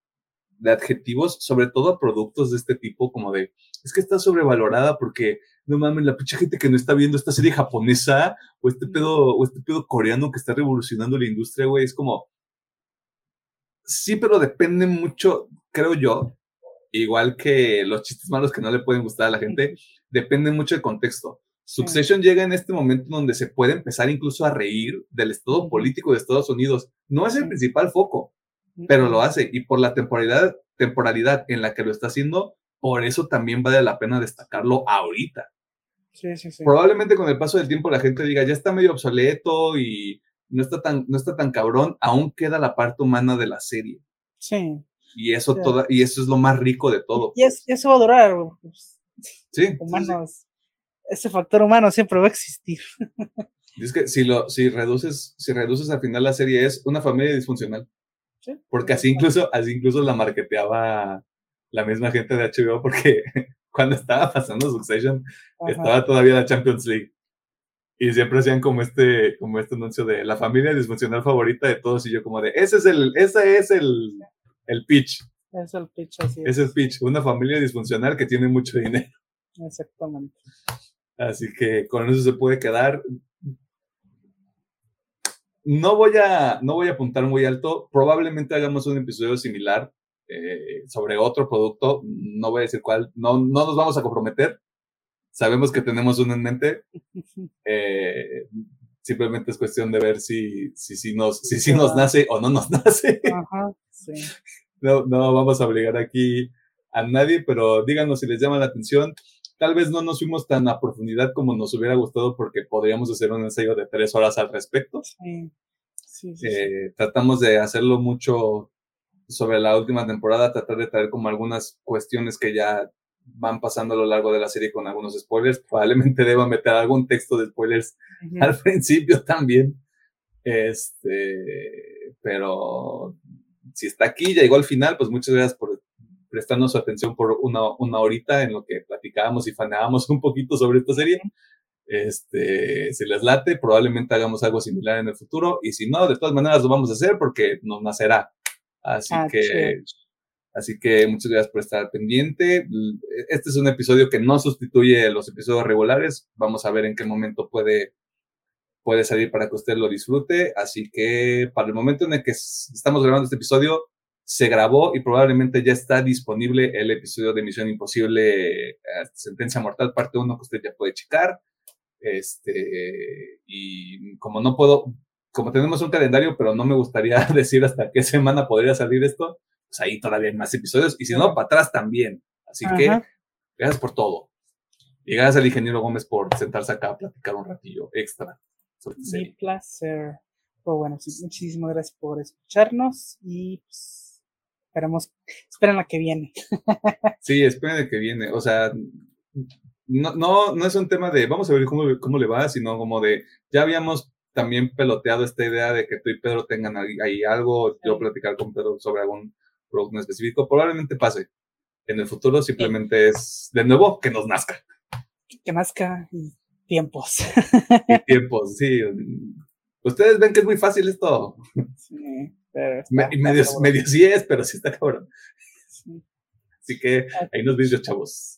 de adjetivos, sobre todo a productos de este tipo, como de, es que está sobrevalorada porque, no mames, la pinche gente que no está viendo esta serie japonesa o este pedo, o este pedo coreano que está revolucionando la industria, güey, es como, sí, pero depende mucho, creo yo, igual que los chistes malos que no le pueden gustar a la gente, depende mucho del contexto. Succession llega en este momento donde se puede empezar incluso a reír del estado político de Estados Unidos. No es el principal foco, pero lo hace. Y por la temporalidad, temporalidad en la que lo está haciendo, por eso también vale la pena destacarlo ahorita.
Sí, sí, sí.
Probablemente con el paso del tiempo la gente diga, ya está medio obsoleto y no está tan, no está tan cabrón, aún queda la parte humana de la serie.
Sí.
Y eso, toda, y eso es lo más rico de todo.
Y es, eso va a durar. Pues,
sí.
Humanos. Ese factor humano siempre va a existir.
Y es que si, lo, si, reduces, si reduces al final la serie es una familia disfuncional.
Sí.
Porque así incluso, así incluso la marketeaba la misma gente de HBO porque cuando estaba pasando Succession estaba todavía la Champions League. Y siempre hacían como este, como este anuncio de la familia disfuncional favorita de todos y yo como de, ese es el, ese es el, el pitch.
Es el pitch, así
es. Es el pitch, una familia disfuncional que tiene mucho dinero.
Exactamente.
Así que con eso se puede quedar. No voy a, no voy a apuntar muy alto. Probablemente hagamos un episodio similar eh, sobre otro producto. No voy a decir cuál. No, no nos vamos a comprometer sabemos que tenemos uno en mente. Eh, simplemente es cuestión de ver si, si, si, nos, si, si nos nace o no nos nace.
Ajá, sí.
No, no vamos a obligar aquí a nadie, pero díganos si les llama la atención. Tal vez no nos fuimos tan a profundidad como nos hubiera gustado porque podríamos hacer un ensayo de tres horas al respecto.
Sí. Sí,
eh, tratamos de hacerlo mucho sobre la última temporada, tratar de traer como algunas cuestiones que ya van pasando a lo largo de la serie con algunos spoilers. Probablemente deba meter algún texto de spoilers al principio también. Este, pero si está aquí, ya llegó al final, pues muchas gracias por prestarnos su atención por una, una horita en lo que platicábamos y faneábamos un poquito sobre esta serie. Este, si les late, probablemente hagamos algo similar en el futuro. Y si no, de todas maneras lo vamos a hacer porque nos nacerá. Así ah, que Así que muchas gracias por estar pendiente. Este es un episodio que no sustituye los episodios regulares. Vamos a ver en qué momento puede, puede salir para que usted lo disfrute. Así que para el momento en el que estamos grabando este episodio, se grabó y probablemente ya está disponible el episodio de Misión Imposible, eh, Sentencia Mortal, parte 1, que usted ya puede checar. Este, y como no puedo, como tenemos un calendario, pero no me gustaría decir hasta qué semana podría salir esto, pues ahí todavía hay más episodios. Y si no, para atrás también. Así que, gracias por todo. Y gracias al ingeniero Gómez por sentarse acá a platicar un ratillo extra
sobre Mi placer. Pues bueno, muchísimas gracias por escucharnos y pues, esperamos, esperen la que viene.
sí, esperen la que viene. O sea, no, no, no es un tema de vamos a ver cómo, cómo le va, sino como de ya habíamos también peloteado esta idea de que tú y Pedro tengan ahí, algo, yo platicar con Pedro sobre algún producto específico, probablemente pase. En el futuro simplemente es, de nuevo, que nos nazca.
Que nazca y tiempos.
Y tiempos, sí. Ustedes ven que es muy fácil esto. Sí, pero medio, medio, sí es, pero sí está cabrón. Así que ahí nos vemos, chavos.